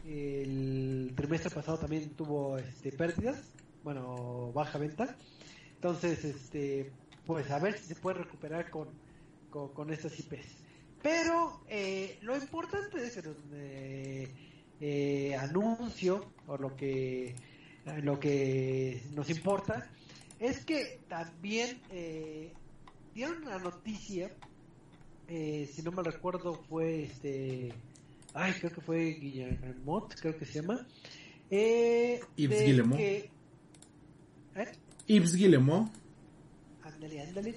el trimestre pasado también tuvo este, pérdidas bueno, baja venta. Entonces, este, pues a ver si se puede recuperar con, con, estas IPs. Pero eh, lo importante de ese eh, eh, anuncio, o lo que, lo que nos importa, es que también dieron una noticia, si no me recuerdo fue este, ay, creo que fue Guillermo, creo que se llama, eh, que ¿Eh? Yves Guillemot. Ándale, ándale.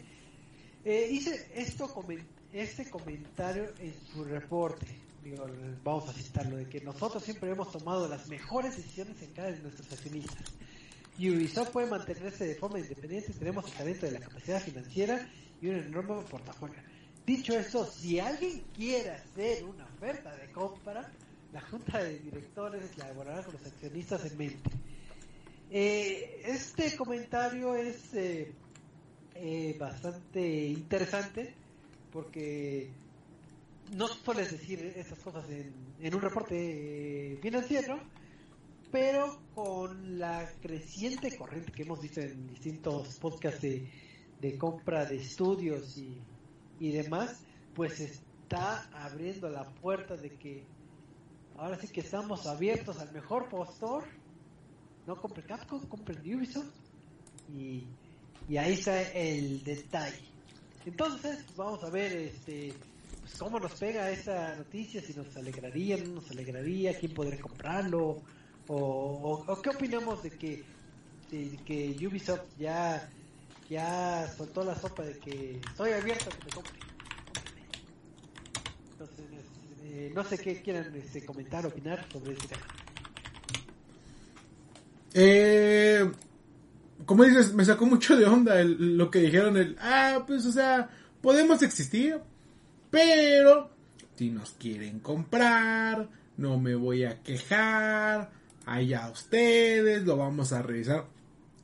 Eh, hice esto este comentario en su reporte. Digo, vamos a citarlo, de que nosotros siempre hemos tomado las mejores decisiones en cada de nuestros accionistas. Y Ubisoft puede mantenerse de forma independiente, tenemos el talento de la capacidad financiera y un enorme portafolio. Dicho eso, si alguien quiere hacer una oferta de compra, la junta de directores la elaborará con los accionistas en mente. Eh, este comentario es eh, eh, bastante interesante porque no sueles decir esas cosas en, un reporte financiero, pero con la creciente corriente que hemos visto en distintos podcasts de, de compra de estudios y, y demás, pues está abriendo la puerta de que ahora sí que estamos abiertos al mejor postor. No compre Capcom, compre Ubisoft. Y, ahí está el detalle. Entonces, vamos a ver este pues cómo nos pega esa noticia, si nos alegraría, no nos alegraría, quién podría comprarlo, o, qué opinamos de que, de que Ubisoft ya, ya soltó la sopa de que estoy abierto a que me compre. Entonces, eh, no sé qué quieran este, comentar, opinar sobre este tema. Eh, como dices, me sacó mucho de onda lo que dijeron, el, ah, pues, o sea, podemos existir, pero si nos quieren comprar, no me voy a quejar, allá ustedes, lo vamos a revisar.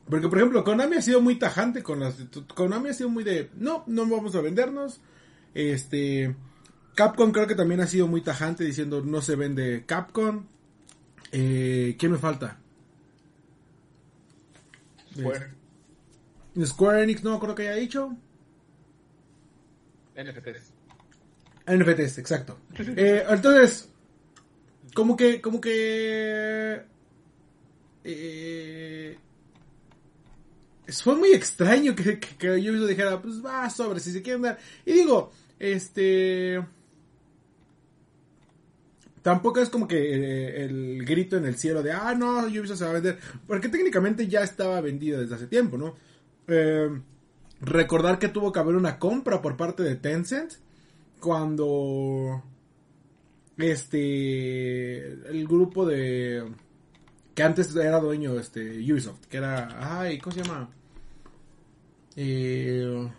Porque, por ejemplo, Konami ha sido muy tajante con las... Konami ha sido muy de, no, no vamos a vendernos. Este... Capcom creo que también ha sido muy tajante diciendo no se vende Capcom. Eh, ¿Qué me falta? Square. Square Enix no creo que haya dicho. NFTs. NFTs, exacto. Eh, entonces, como que, como que... Eh, fue muy extraño que, que, que Ubisoft dijera, pues va sobre si se quieren dar. Y digo, este... Tampoco es como que eh, el grito en el cielo de, ah, no, Ubisoft se va a vender. Porque técnicamente ya estaba vendido desde hace tiempo, ¿no? Eh, recordar que tuvo que haber una compra por parte de Tencent cuando este el grupo de que antes era dueño este Ubisoft que era ay cómo se llama eh,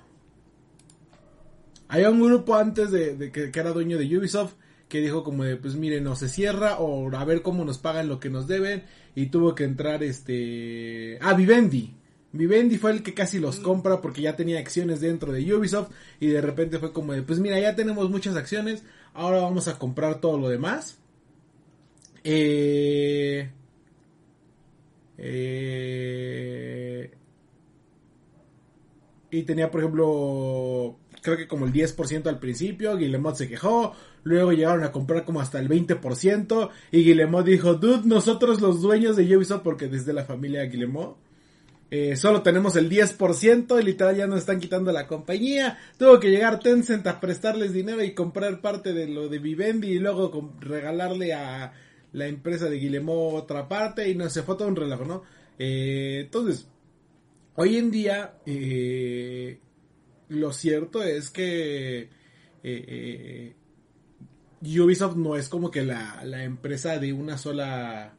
había un grupo antes de, que, era dueño de Ubisoft que dijo como de pues miren no se cierra o a ver cómo nos pagan lo que nos deben y tuvo que entrar este ah Vivendi Vivendi fue el que casi los compra porque ya tenía acciones dentro de Ubisoft y de repente fue como de, pues mira, ya tenemos muchas acciones, ahora vamos a comprar todo lo demás. Eh, eh, y tenía, por ejemplo, creo que como el 10% al principio, Guillemot se quejó, luego llegaron a comprar como hasta el 20% y Guillemot dijo, dude, nosotros los dueños de Ubisoft, porque desde la familia Guillemot, eh, solo tenemos el 10% y literal ya nos están quitando la compañía. Tuvo que llegar Tencent a prestarles dinero y comprar parte de lo de Vivendi y luego regalarle a la empresa de Guillemot otra parte y no se fue todo un relajo, ¿no? Eh, entonces, hoy en día, eh, lo cierto es que Ubisoft no es como que la, la empresa de una sola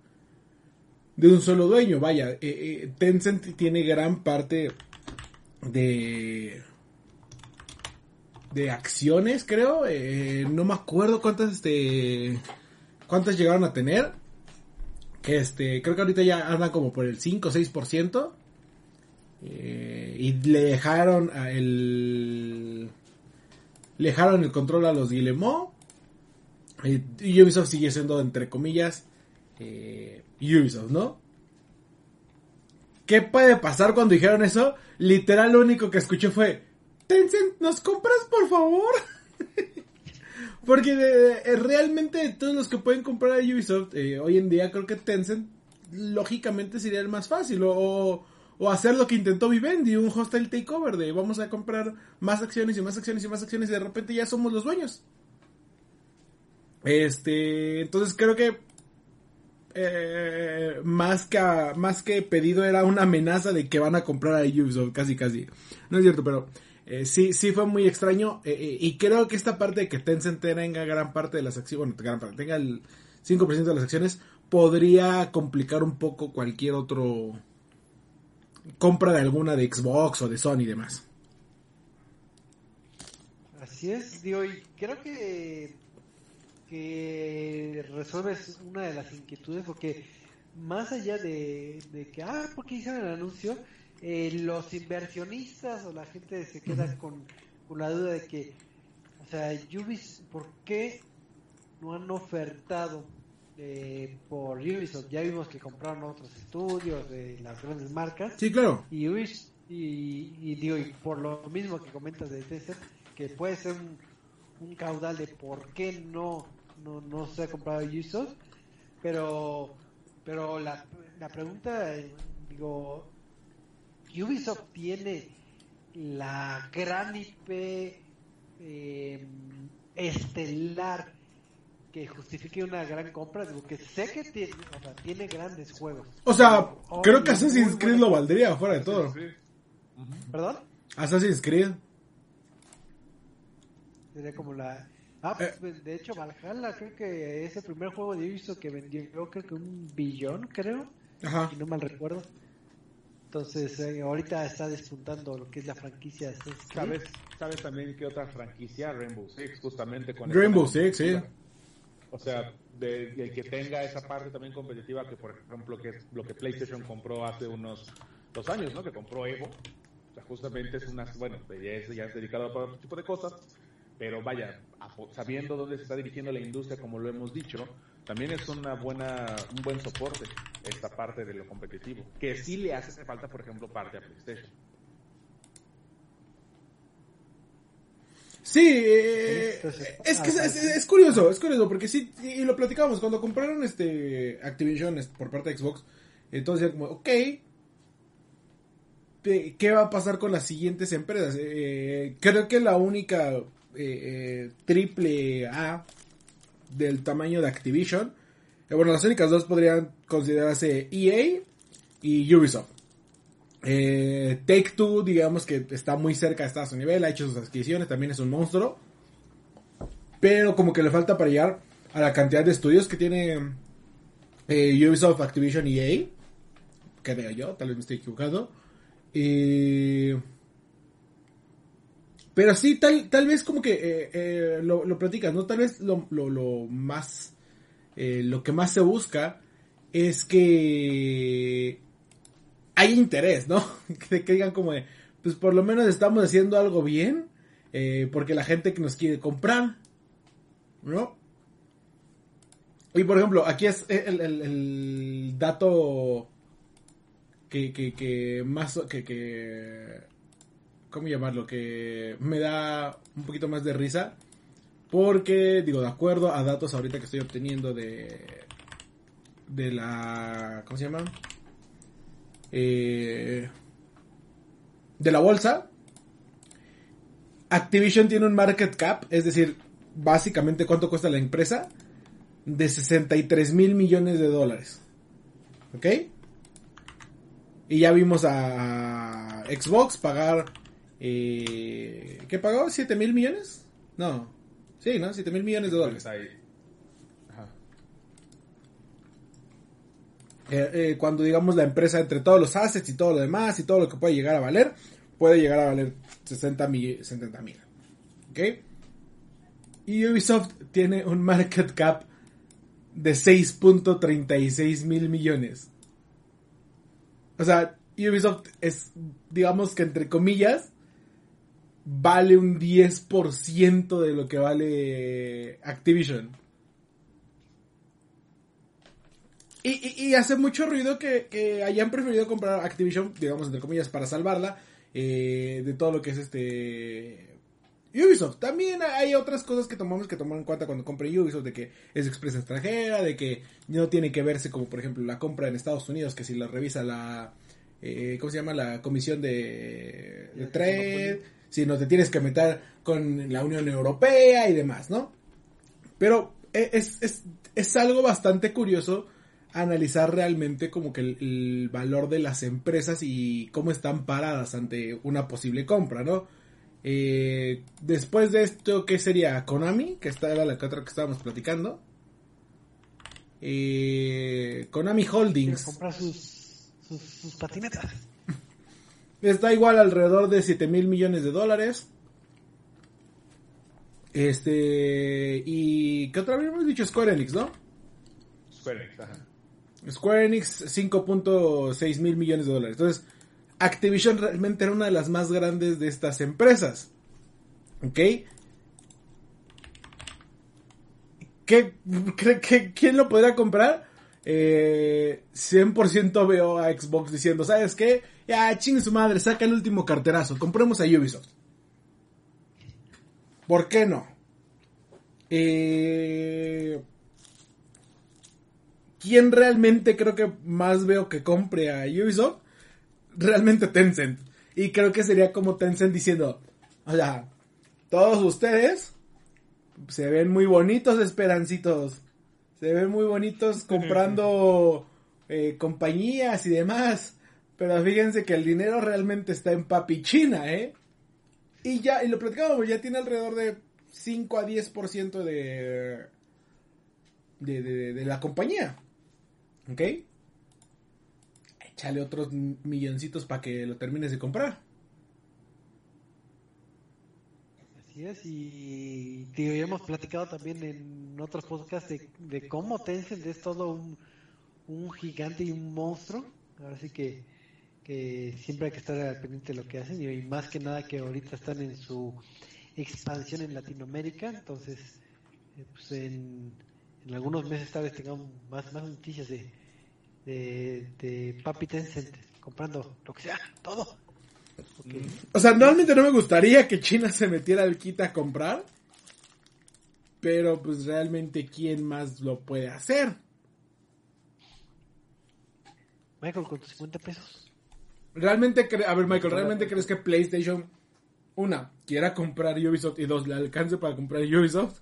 de un solo dueño. Vaya, eh, eh, Tencent tiene gran parte de de acciones, creo. Eh, no me acuerdo cuántas este cuántas llegaron a tener. Que este, creo que ahorita ya andan como por el 5 o 6%. Eh, y le dejaron el dejaron el control a los Guillemot. Y Ubisoft sigue siendo entre comillas eh, Ubisoft, ¿no? ¿Qué puede pasar cuando dijeron eso? Literal lo único que escuché fue, Tencent, ¿nos compras por favor? Porque eh, realmente todos los que pueden comprar a Ubisoft eh, hoy en día creo que Tencent lógicamente sería el más fácil o hacer lo que intentó Vivendi, un hostile takeover de vamos a comprar más acciones y más acciones y más acciones y de repente ya somos los dueños. Este, entonces creo que eh, más que más que pedido era una amenaza de que van a comprar a Ubisoft, casi casi. No es cierto, pero eh, sí, sí fue muy extraño. Eh, y creo que esta parte de que Tencent tenga gran parte de las acciones, bueno, tenga el 5% de las acciones, podría complicar un poco cualquier otro compra de alguna de Xbox o de Sony y demás. Así es, digo, y creo que que resuelves una de las inquietudes porque más allá de, que, ah, ¿por qué hicieron el anuncio? Eh, los inversionistas o la gente se queda con, la duda de que, o sea, Ubis, ¿por qué no han ofertado eh, por Ubisoft. Ya vimos que compraron otros estudios de las grandes marcas. Sí, claro. Y, Ubis- y, y digo, y por lo mismo que comentas de César, que puede ser un, un caudal de por qué no, no, no se ha comprado Ubisoft. Pero, pero la, la pregunta, digo, Ubisoft tiene la gran IP eh, estelar que justifique una gran compra, digo que sé que tiene, o sea, tiene grandes juegos. O sea, Oh, creo que Assassin's Creed lo valdría, fuera de todo. ¿Perdón? Assassin's Creed. Sería como la... Ah, Eh. pues, de hecho, Valhalla creo que es el primer juego de Ubisoft que vendió creo que un billón, creo, Ajá. si no mal recuerdo. Entonces, eh, ahorita está despuntando lo que es la franquicia de Assassin's Creed. ¿Sabes, ¿Sabes también que otra franquicia? Rainbow Six, justamente con Rainbow Six, sí. O sea, de, de que tenga esa parte también competitiva que, por ejemplo, que es lo que PlayStation compró hace unos dos años, ¿no? Que compró Evo. O sea, justamente es una, bueno, ya es, ya es dedicado para otro tipo de cosas, pero vaya, sabiendo dónde se está dirigiendo la industria, como lo hemos dicho, también es una buena, un buen soporte esta parte de lo competitivo, que sí le hace falta, por ejemplo, parte a PlayStation. Sí, eh, es que es, es- es curioso, es curioso, porque sí, y lo platicamos, cuando compraron este Activision por parte de Xbox, entonces como, ok, ¿qué va a pasar con las siguientes empresas? Eh, creo que la única eh, eh, triple A del tamaño de Activision, eh, bueno, las únicas dos podrían considerarse EA y Ubisoft. Eh, Take Two, digamos que está muy cerca, está a su nivel, ha hecho sus adquisiciones, también es un monstruo. Pero como que le falta para llegar a la cantidad de estudios que tiene eh, Ubisoft, Activision y EA. Creo yo, tal vez me estoy equivocando. Eh, pero sí, tal, tal vez como que eh, eh, lo, lo platicas, ¿no? Tal vez lo, lo, más, lo que más se busca es que hay interés, ¿no? que, digan como de, pues por lo menos estamos haciendo algo bien, eh, porque la gente que nos quiere comprar, ¿no? Y por ejemplo, aquí es el, el- el dato que, que, que más, que, que, ¿cómo llamarlo? Que me da un poquito más de risa, porque, digo, de acuerdo a datos ahorita que estoy obteniendo de, de la, ¿cómo se llama? Eh, de la bolsa, Activision tiene un market cap, es decir, básicamente cuánto cuesta la empresa, de 63 mil millones de dólares. ¿Ok? Y ya vimos a Xbox pagar... Eh, ¿Qué pagó? ¿7 mil millones? No. Sí, ¿no? 7 mil millones de dólares. Pues. Eh, eh, cuando digamos la empresa entre todos los assets y todo lo demás y todo lo que puede llegar a valer, puede llegar a valer 60 mil. 70 mil. ¿Ok? Y Ubisoft tiene un market cap de 6.36 mil millones. O sea, Ubisoft es, digamos que entre comillas, vale un 10% de lo que vale Activision. Y, y- y hace mucho ruido que, que hayan preferido comprar Activision, digamos, entre comillas, para salvarla eh, de todo lo que es este Ubisoft. También hay otras cosas que tomamos que tomar en cuenta cuando compren Ubisoft, de que es expresa extranjera, de que no tiene que verse como, por ejemplo, la compra en Estados Unidos, que si la revisa la, eh, ¿cómo se llama? La Comisión de, de Trade, si no te tienes que meter con la Unión Europea y demás, ¿no? Pero e- es, es, es algo bastante curioso analizar realmente como que el, el valor de las empresas y cómo están paradas ante una posible compra, ¿no? Eh, después de esto, ¿qué sería? Konami, que esta era la que otra que estábamos platicando. Eh, Konami Holdings. comprar sus, sus, sus patinetas. Está igual alrededor de 7 mil millones de dólares. Este. ¿Y qué otra vez hemos dicho? Square Enix, ¿no? Square Enix, ajá. Square Enix 5.6 mil millones de dólares. Entonces, Activision realmente era una de las más grandes de estas empresas. ¿Ok? ¿qué, quién lo podría comprar? Eh, 100% veo a Xbox diciendo, ¿sabes qué? Ya, chingue su madre, saca el último carterazo, compremos a Ubisoft. ¿Por qué no? Eh, ¿Quién realmente creo que más veo que compre a Ubisoft? Realmente Tencent. Y creo que sería como Tencent diciendo, o sea, todos ustedes se ven muy bonitos, esperancitos. Se ven muy bonitos comprando eh, compañías y demás. Pero fíjense que el dinero realmente está en papichina, ¿eh? Y ya, y lo platicábamos, ya tiene alrededor de 5 a 10% de, de, de, de la compañía. ¿Ok? Échale otros milloncitos para que lo termines de comprar. Así es, y tío, ya hemos platicado también en otros podcasts de, de cómo Tencent es todo un, un gigante y un monstruo. Ahora sí que, que siempre hay que estar al pendiente de lo que hacen y más que nada que ahorita están en su expansión en Latinoamérica, entonces eh, pues en, en algunos meses tal vez tengamos más, más noticias de, de, de Papi Tencent comprando lo que sea, todo. Okay. O sea, normalmente no me gustaría que China se metiera al kit a comprar. Pero pues realmente quién más lo puede hacer. Michael, con tus 50 pesos. Realmente, a ver Michael, ¿realmente crees que PlayStation, una, quiera comprar Ubisoft y dos, le alcance para comprar Ubisoft?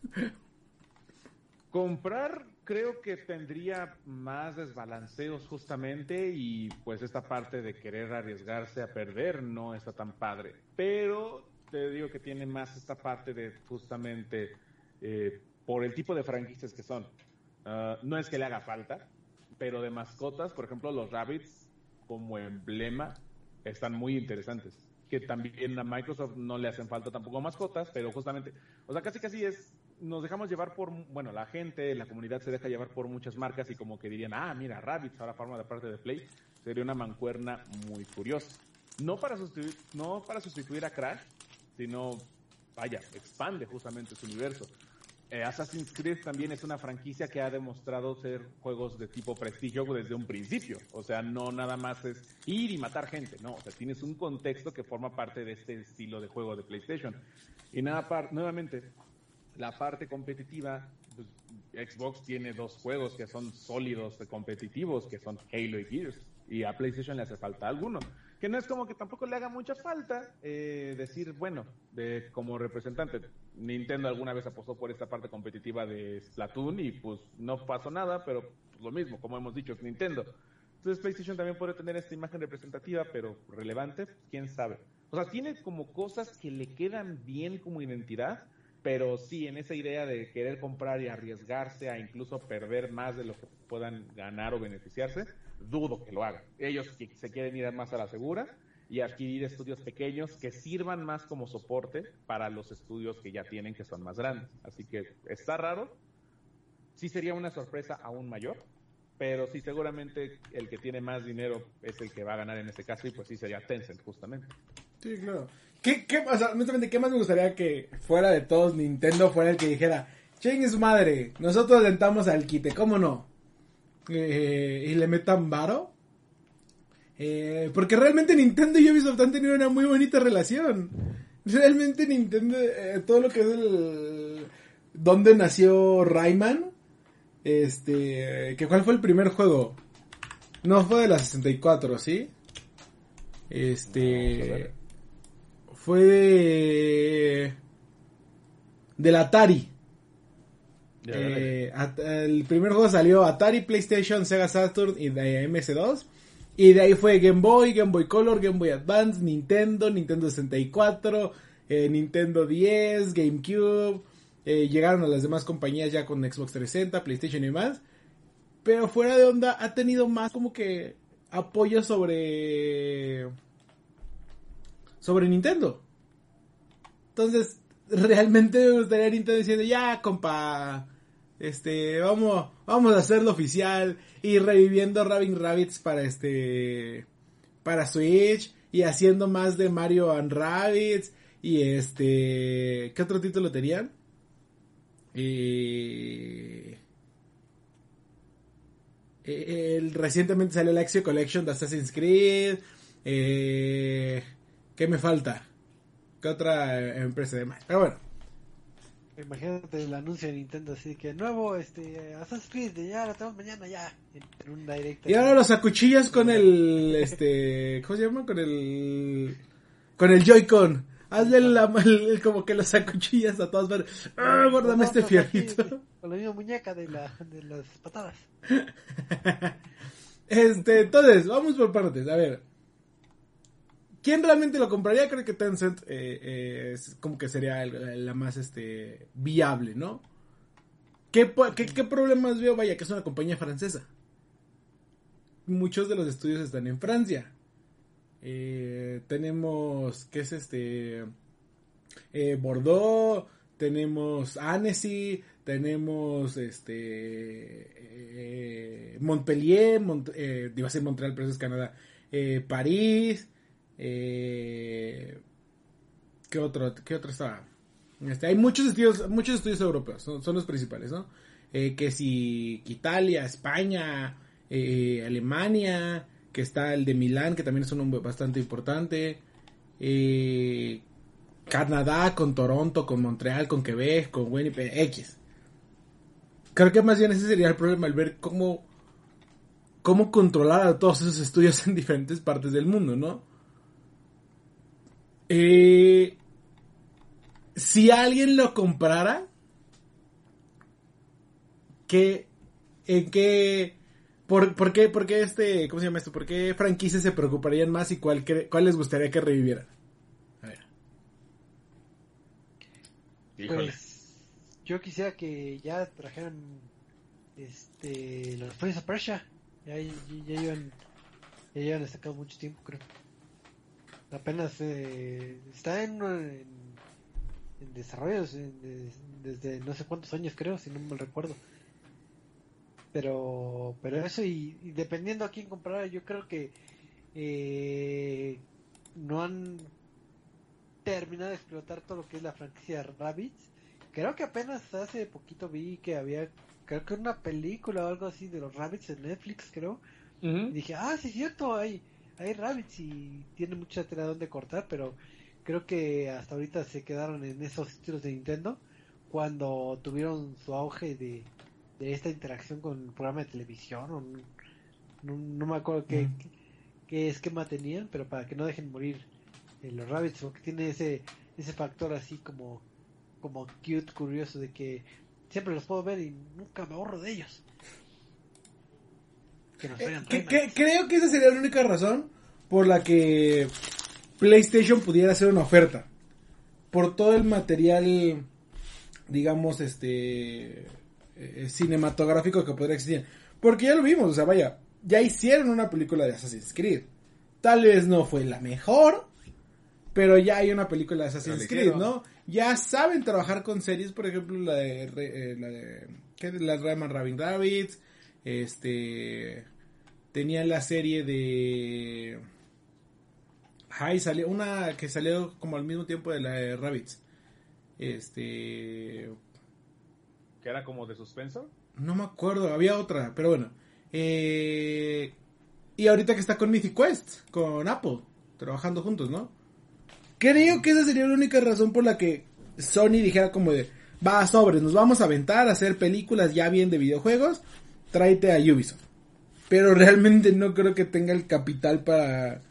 Comprar creo que tendría más desbalanceos justamente y pues esta parte de querer arriesgarse a perder no está tan padre. Pero te digo que tiene más esta parte de justamente eh, por el tipo de franquicias que son. Uh, no es que le haga falta, pero de mascotas, por ejemplo, los Rabbits como emblema están muy interesantes. Que también a Microsoft no le hacen falta tampoco mascotas, pero justamente, o sea, casi casi es nos dejamos llevar por, bueno, la gente, la comunidad se deja llevar por muchas marcas y como que dirían, ah, mira, Rabbids ahora forma de parte de Play, sería una mancuerna muy curiosa. No para sustituir, no para sustituir a Crash, sino, vaya, expande justamente su universo. Eh, Assassin's Creed también es una franquicia que ha demostrado ser juegos de tipo prestigio desde un principio. O sea, no nada más es ir y matar gente, no. O sea, tienes un contexto que forma parte de este estilo de juego de PlayStation. Y nada, nuevamente, la parte competitiva, pues, Xbox tiene dos juegos que son sólidos competitivos, que son Halo y Gears, y a PlayStation le hace falta alguno. Que no es como que tampoco le haga mucha falta eh, decir, bueno, de, como representante, Nintendo alguna vez apostó por esta parte competitiva de Splatoon y pues no pasó nada, pero pues, lo mismo, como hemos dicho, es Nintendo. Entonces PlayStation también puede tener esta imagen representativa, pero relevante, quién sabe. O sea, tiene como cosas que le quedan bien como identidad, pero sí, en esa idea de querer comprar y arriesgarse a incluso perder más de lo que puedan ganar o beneficiarse, dudo que lo hagan. Ellos se quieren ir más a la segura y adquirir estudios pequeños que sirvan más como soporte para los estudios que ya tienen que son más grandes. Así que está raro. Sí sería una sorpresa aún mayor, pero sí seguramente el que tiene más dinero es el que va a ganar en este caso y pues sí sería Tencent justamente. Sí, claro. ¿Qué, qué, o ¿qué más me gustaría que fuera de todos Nintendo fuera el que dijera, chingue su madre, nosotros alentamos al quite, ¿cómo no? Eh, y le metan varo. Eh, porque realmente Nintendo y Ubisoft han tenido una muy bonita relación. Realmente Nintendo, eh, todo lo que es el... ¿Dónde nació Rayman? Este... que ¿Cuál fue el primer juego? No, fue de la 64, ¿sí? Este... Fue de... Del Atari. Eh, el primer juego salió Atari, PlayStation, Sega Saturn y de MS2. Y de ahí fue Game Boy, Game Boy Color, Game Boy Advance, Nintendo, Nintendo 64, eh, Nintendo 10, GameCube. Eh, llegaron a las demás compañías ya con Xbox 360, PlayStation y más. Pero fuera de onda ha tenido más como que apoyo sobre... Sobre Nintendo. Entonces, realmente me gustaría Nintendo diciendo, ya, compa, este, vamos, vamos a hacerlo oficial y reviviendo Rabin Rabbits para este, para Switch y haciendo más de Mario and Rabbits y este, ¿qué otro título tenían? Eh, eh, el, recientemente salió el Axio Collection de Assassin's Creed. Eh, ¿Qué me falta? ¿Qué otra empresa de más? Pero bueno. Imagínate el anuncio de Nintendo así que nuevo este Assassin's Creed ya lo tenemos mañana ya en un direct. Y ahora los acuchillas con el este ¿cómo se llama? con el con el Joy-Con. Hazle la, el, como que los acuchillas a todas partes. ¡Ah, guárdame este fierrito! Con la misma muñeca de, la, de las patadas. este, entonces, vamos por partes. A ver, ¿Quién realmente lo compraría? Creo que Tencent eh, eh, es como que sería la más este viable, ¿no? ¿Qué, problemas veo? Vaya, que es una compañía francesa. Muchos de los estudios están en Francia. Eh, tenemos, ¿qué es este? Bordeaux, tenemos Annecy, tenemos este Montpellier, iba a ser Montreal, pero es Canadá, París, eh, ¿Qué otro, qué otro estaba? Este, hay muchos estudios, muchos estudios europeos, son, los principales, ¿no? Eh, que si Italia, España, eh, Alemania, que está el de Milán, que también es un bastante importante. Eh, Canadá, con Toronto, con Montreal, con Quebec, con Winnipeg, X. Creo que más bien ese sería el problema, el ver cómo, cómo controlar a todos esos estudios en diferentes partes del mundo, ¿no? Eh, si alguien lo comprara, ¿qué, ¿en qué, por, por, qué, por qué este, cómo se llama esto? ¿Por qué franquicias se preocuparían más y cuál, cuál les gustaría que revivieran? A ver. Pues, yo quisiera que ya trajeran este los Prince of Persia. Ya, ya, ya, llevan, ya llevan sacado mucho tiempo, creo. Apenas eh, está en, en, desarrollo desde no sé cuántos años creo, si no me recuerdo. Pero, pero eso y, dependiendo a quién comprar, yo creo que eh, no han terminado de explotar todo lo que es la franquicia Rabbits. Creo que apenas hace poquito vi que había, creo que una película o algo así de los Rabbits en Netflix, creo. Y dije, ah, sí es cierto, hay, hay rabbits y tiene mucha tela donde cortar, pero creo que hasta ahorita se quedaron en esos títulos de Nintendo cuando tuvieron su auge de, esta interacción con el programa de televisión o no, me acuerdo qué, qué, esquema tenían, pero para que no dejen morir eh, los rabbits porque tiene ese ese factor así como como cute, curioso de que siempre los puedo ver y nunca me ahorro de ellos. Eh, creo que esa sería la única razón por la que PlayStation pudiera hacer una oferta. Por todo el material, digamos, este eh, cinematográfico que podría existir. Porque ya lo vimos, o sea, vaya, ya hicieron una película de Assassin's Creed. Tal vez no fue la mejor, pero ya hay una película de Assassin's Creed, ¿no? Ya saben trabajar con series, por ejemplo, la de, eh, la de, ¿qué? Rabin Rabbits, este, tenía la serie de... Ay, salió una que salió como al mismo tiempo de la de Rabbits. Este... ¿Que era como de suspenso? No me acuerdo, había otra, pero bueno. Eh... Y ahorita que está con Mythic Quest, con Apple, trabajando juntos, ¿no? Creo que esa sería la única razón por la que Sony dijera como de, va, sobres, nos vamos a aventar a hacer películas ya bien de videojuegos, tráete a Ubisoft pero realmente no creo que tenga el capital para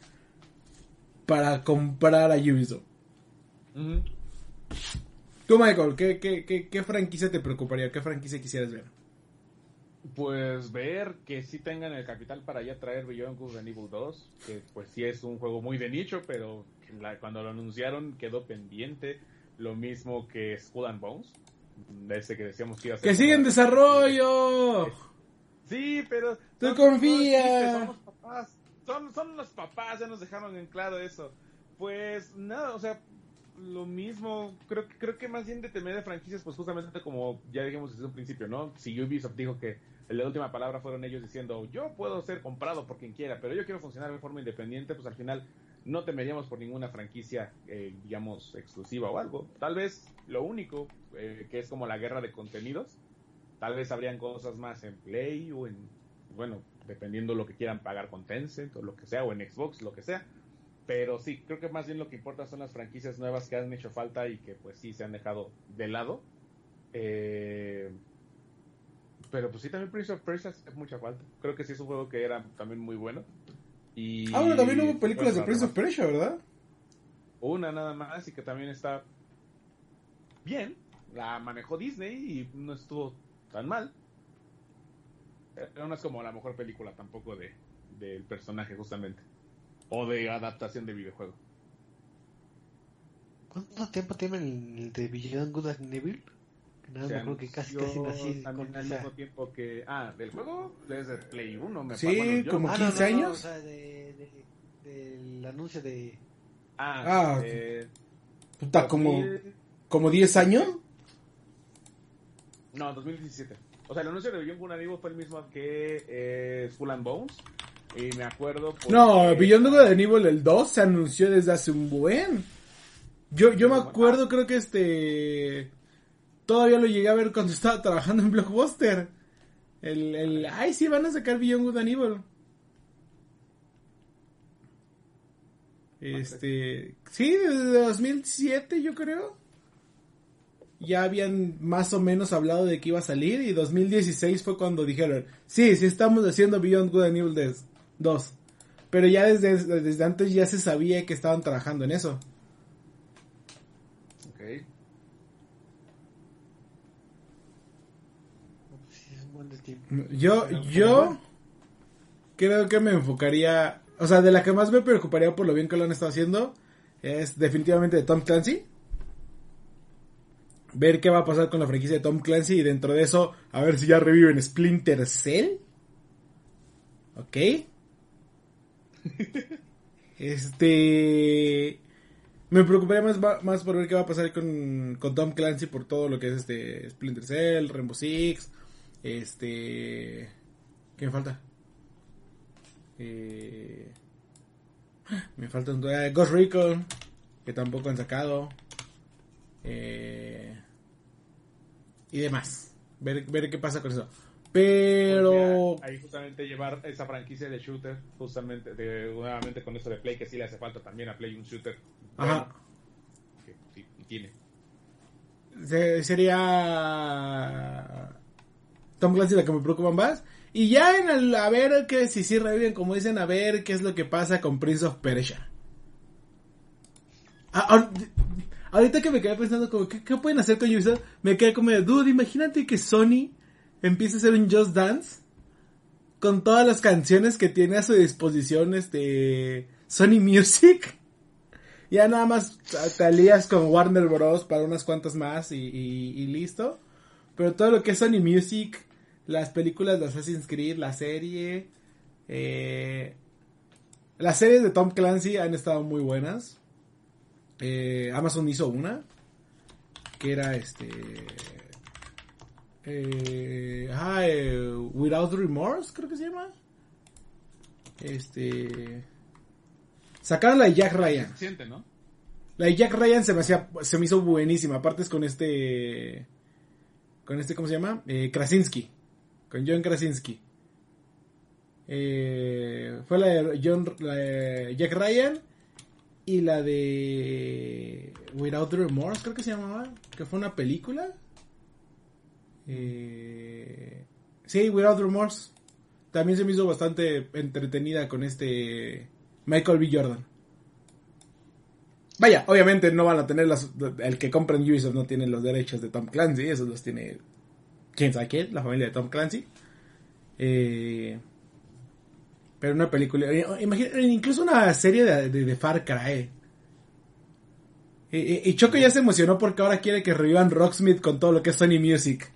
para comprar a Ubisoft. Tú, Michael, ¿qué, qué, qué, franquicia te preocuparía? ¿Qué franquicia quisieras ver? Pues ver que sí tengan el capital para ya traer Beyond Good and Evil 2, que pues sí es un juego muy de nicho, pero cuando lo anunciaron quedó pendiente, lo mismo que Skull and Bones, ese que decíamos que iba a ser... ¡Que sigue en desarrollo! Sí, pero. ¡Tú confías! Son, son los papás, ya nos dejaron en claro eso. Pues nada, o sea, lo mismo. Creo, creo que más bien de temer de franquicias, pues justamente como ya dijimos desde un principio, ¿no? Si Ubisoft dijo que la última palabra fueron ellos diciendo, yo puedo ser comprado por quien quiera, pero yo quiero funcionar de forma independiente, pues al final no temeríamos por ninguna franquicia, eh, digamos, exclusiva o algo. Tal vez lo único, eh, que es como la guerra de contenidos, tal vez habrían cosas más en Play o en, bueno, dependiendo lo que quieran pagar con Tencent o lo que sea, o en Xbox, lo que sea. Pero sí, creo que más bien lo que importa son las franquicias nuevas que han hecho falta y que pues sí se han dejado de lado. Eh, pero pues sí, también Prince of Persia hace mucha falta. Creo que sí es un juego que era también muy bueno. Y, Ah, bueno, también hubo películas de Prince of Persia, ¿verdad? Una nada más y que también está bien. La manejó Disney y no estuvo tan mal. Pero no es como la mejor película tampoco de del personaje justamente. O de adaptación de videojuego. ¿Cuánto tiempo tiene el, el de Beyond Good and Evil? Que nada, Se me acuerdo que casi, casi nací también con al esa... mismo tiempo que... Ah, del juego desde Play 1 me Sí, bueno, como Ah, no, 15 no, no, años. o sea, de, de- del anuncio de... Ah, Ah, Puta, como, 2000 como 10 años. No, 2017. O sea, el anuncio de Beyond Good and Evil fue el mismo que eh, Skull and Bones. Y me acuerdo... porque- No, Beyond Good and Evil el 2 se anunció desde hace un buen. Yo, yo me acuerdo, creo que este... Todavía lo llegué a ver cuando estaba trabajando en Blockbuster. El, el, ay, sí, van a sacar Beyond Good and Evil. Este, sí, desde 2007 yo creo. Ya habían más o menos hablado de que iba a salir y 2016 fue cuando dijeron, sí, sí estamos haciendo Beyond Good and Evil 2. 2. Pero ya desde, desde antes ya se sabía que estaban trabajando en eso. Ok. Sí, es un buen de tiempo. Yo, yo creo que me enfocaría, o sea, de la que más me preocuparía por lo bien que lo han estado haciendo es definitivamente de Tom Clancy. Ver qué va a pasar con la franquicia de Tom Clancy y dentro de eso, a ver si ya reviven Splinter Cell. Ok. Este. Me preocuparía más, más por ver qué va a pasar con, con Tom Clancy por todo lo que es este Splinter Cell, Rainbow Six, este. ¿Qué me falta? Eh, me falta un. eh, Ghost Recon, que tampoco han sacado. Eh, y demás. Ver, ver qué pasa con eso. Pero. Ahí justamente llevar esa franquicia de shooter, justamente, de, nuevamente con esto de Play, que sí le hace falta también a Play un shooter. Ajá. que sí, y tiene. Se- sería Tom Clancy la que me preocupa más. Y ya en el, a ver que si sí reviven, como dicen, a ver qué es lo que pasa con Prince of Persia. Ah, ahor- ahorita que me quedé pensando como, ¿qué, qué pueden hacer con Ubisoft? Me quedé como, de, dude, imagínate que Sony empiece a hacer un Just Dance con todas las canciones que tiene a su disposición este Sony Music. Ya nada más te alías con Warner Bros. para unas cuantas más y, y- y listo. Pero todo lo que es Sony Music, las películas de Assassin's Creed, la serie, eh, las series de Tom Clancy han estado muy buenas. Eh, Amazon hizo una que era este. Eh, ah, eh, Without Remorse, creo que se llama. Este. Sacaron la de Jack Ryan. Siente, ¿no? La de Jack Ryan se me hacía, se me hizo buenísima. Aparte es con este, con este, ¿cómo se llama? Eh, Krasinski. Con John Krasinski. Eh, fue la de John, la de Jack Ryan y la de Without Remorse, creo que se llamaba, que fue una película. Eh, sí, Without Remorse. También se me hizo bastante entretenida con este Michael B. Jordan. Vaya, obviamente no van a tener las, el que compra en Ubisoft no tiene los derechos de Tom Clancy, esos los tiene quién sabe quién, la familia de Tom Clancy. Eh, pero una película, eh, imagina- incluso una serie de, de Far Cry. Y, y- Choco ya se emocionó porque ahora quiere que revivan Rocksmith con todo lo que es Sony Music.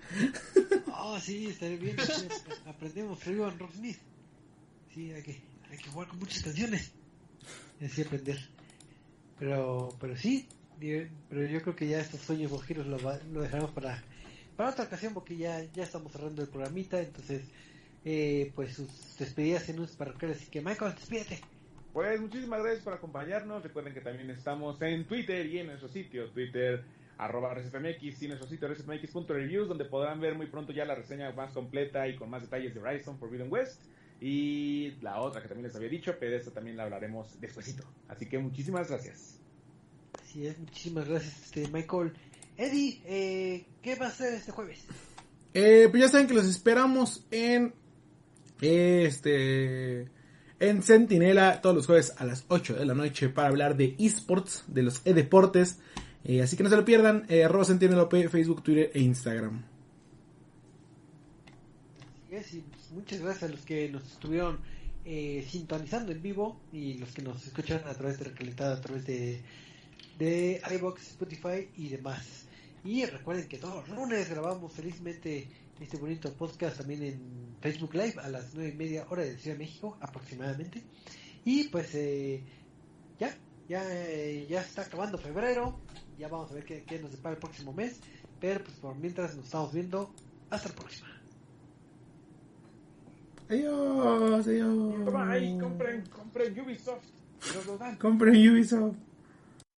Ah, sí, estaría bien. sí, Aprendemos Ribbon Rocksmith. Sí, hay que, hay que jugar con muchas canciones. Así aprender. Pero, pero sí, pero yo creo que ya estos sueños guajiros lo, va- lo dejaremos para, para otra ocasión porque ya, ya estamos cerrando el programita, entonces eh, pues sus despedidas en un parroquiales, así que Michael, despídete. Pues muchísimas gracias por acompañarnos. Recuerden que también estamos en Twitter y en nuestro sitio, Twitter arroba ResetMX y nuestro sitio resetmx.reviews donde podrán ver muy pronto ya la reseña más completa y con más detalles de Horizon Forbidden West y la otra que también les había dicho, pero esta también la hablaremos despuesito. Así que muchísimas gracias. Así es, muchísimas gracias este Michael. Eddie, eh, ¿qué va a ser este jueves? Eh, pues ya saben que los esperamos en este en Sentinela todos los jueves a las 8 de la noche para hablar de esports, de los e-deportes. Eh, así que no se lo pierdan, eh, arroba Facebook, Twitter e Instagram. Pues, muchas gracias a los que nos estuvieron eh, sintonizando en vivo y los que nos escuchan a través de Recalentado, a través de, de iBox, Spotify y demás. Y recuerden que todos los lunes grabamos felizmente este bonito podcast también en Facebook Live a las nueve y media hora de Ciudad de México aproximadamente. Y pues eh, ya, ya, eh, ya está acabando febrero, ya vamos a ver qué, qué nos depara el próximo mes, pero pues por mientras nos estamos viendo, hasta la próxima. Adiós, adiós. Bye, compren, compren Ubisoft. Compren Ubisoft.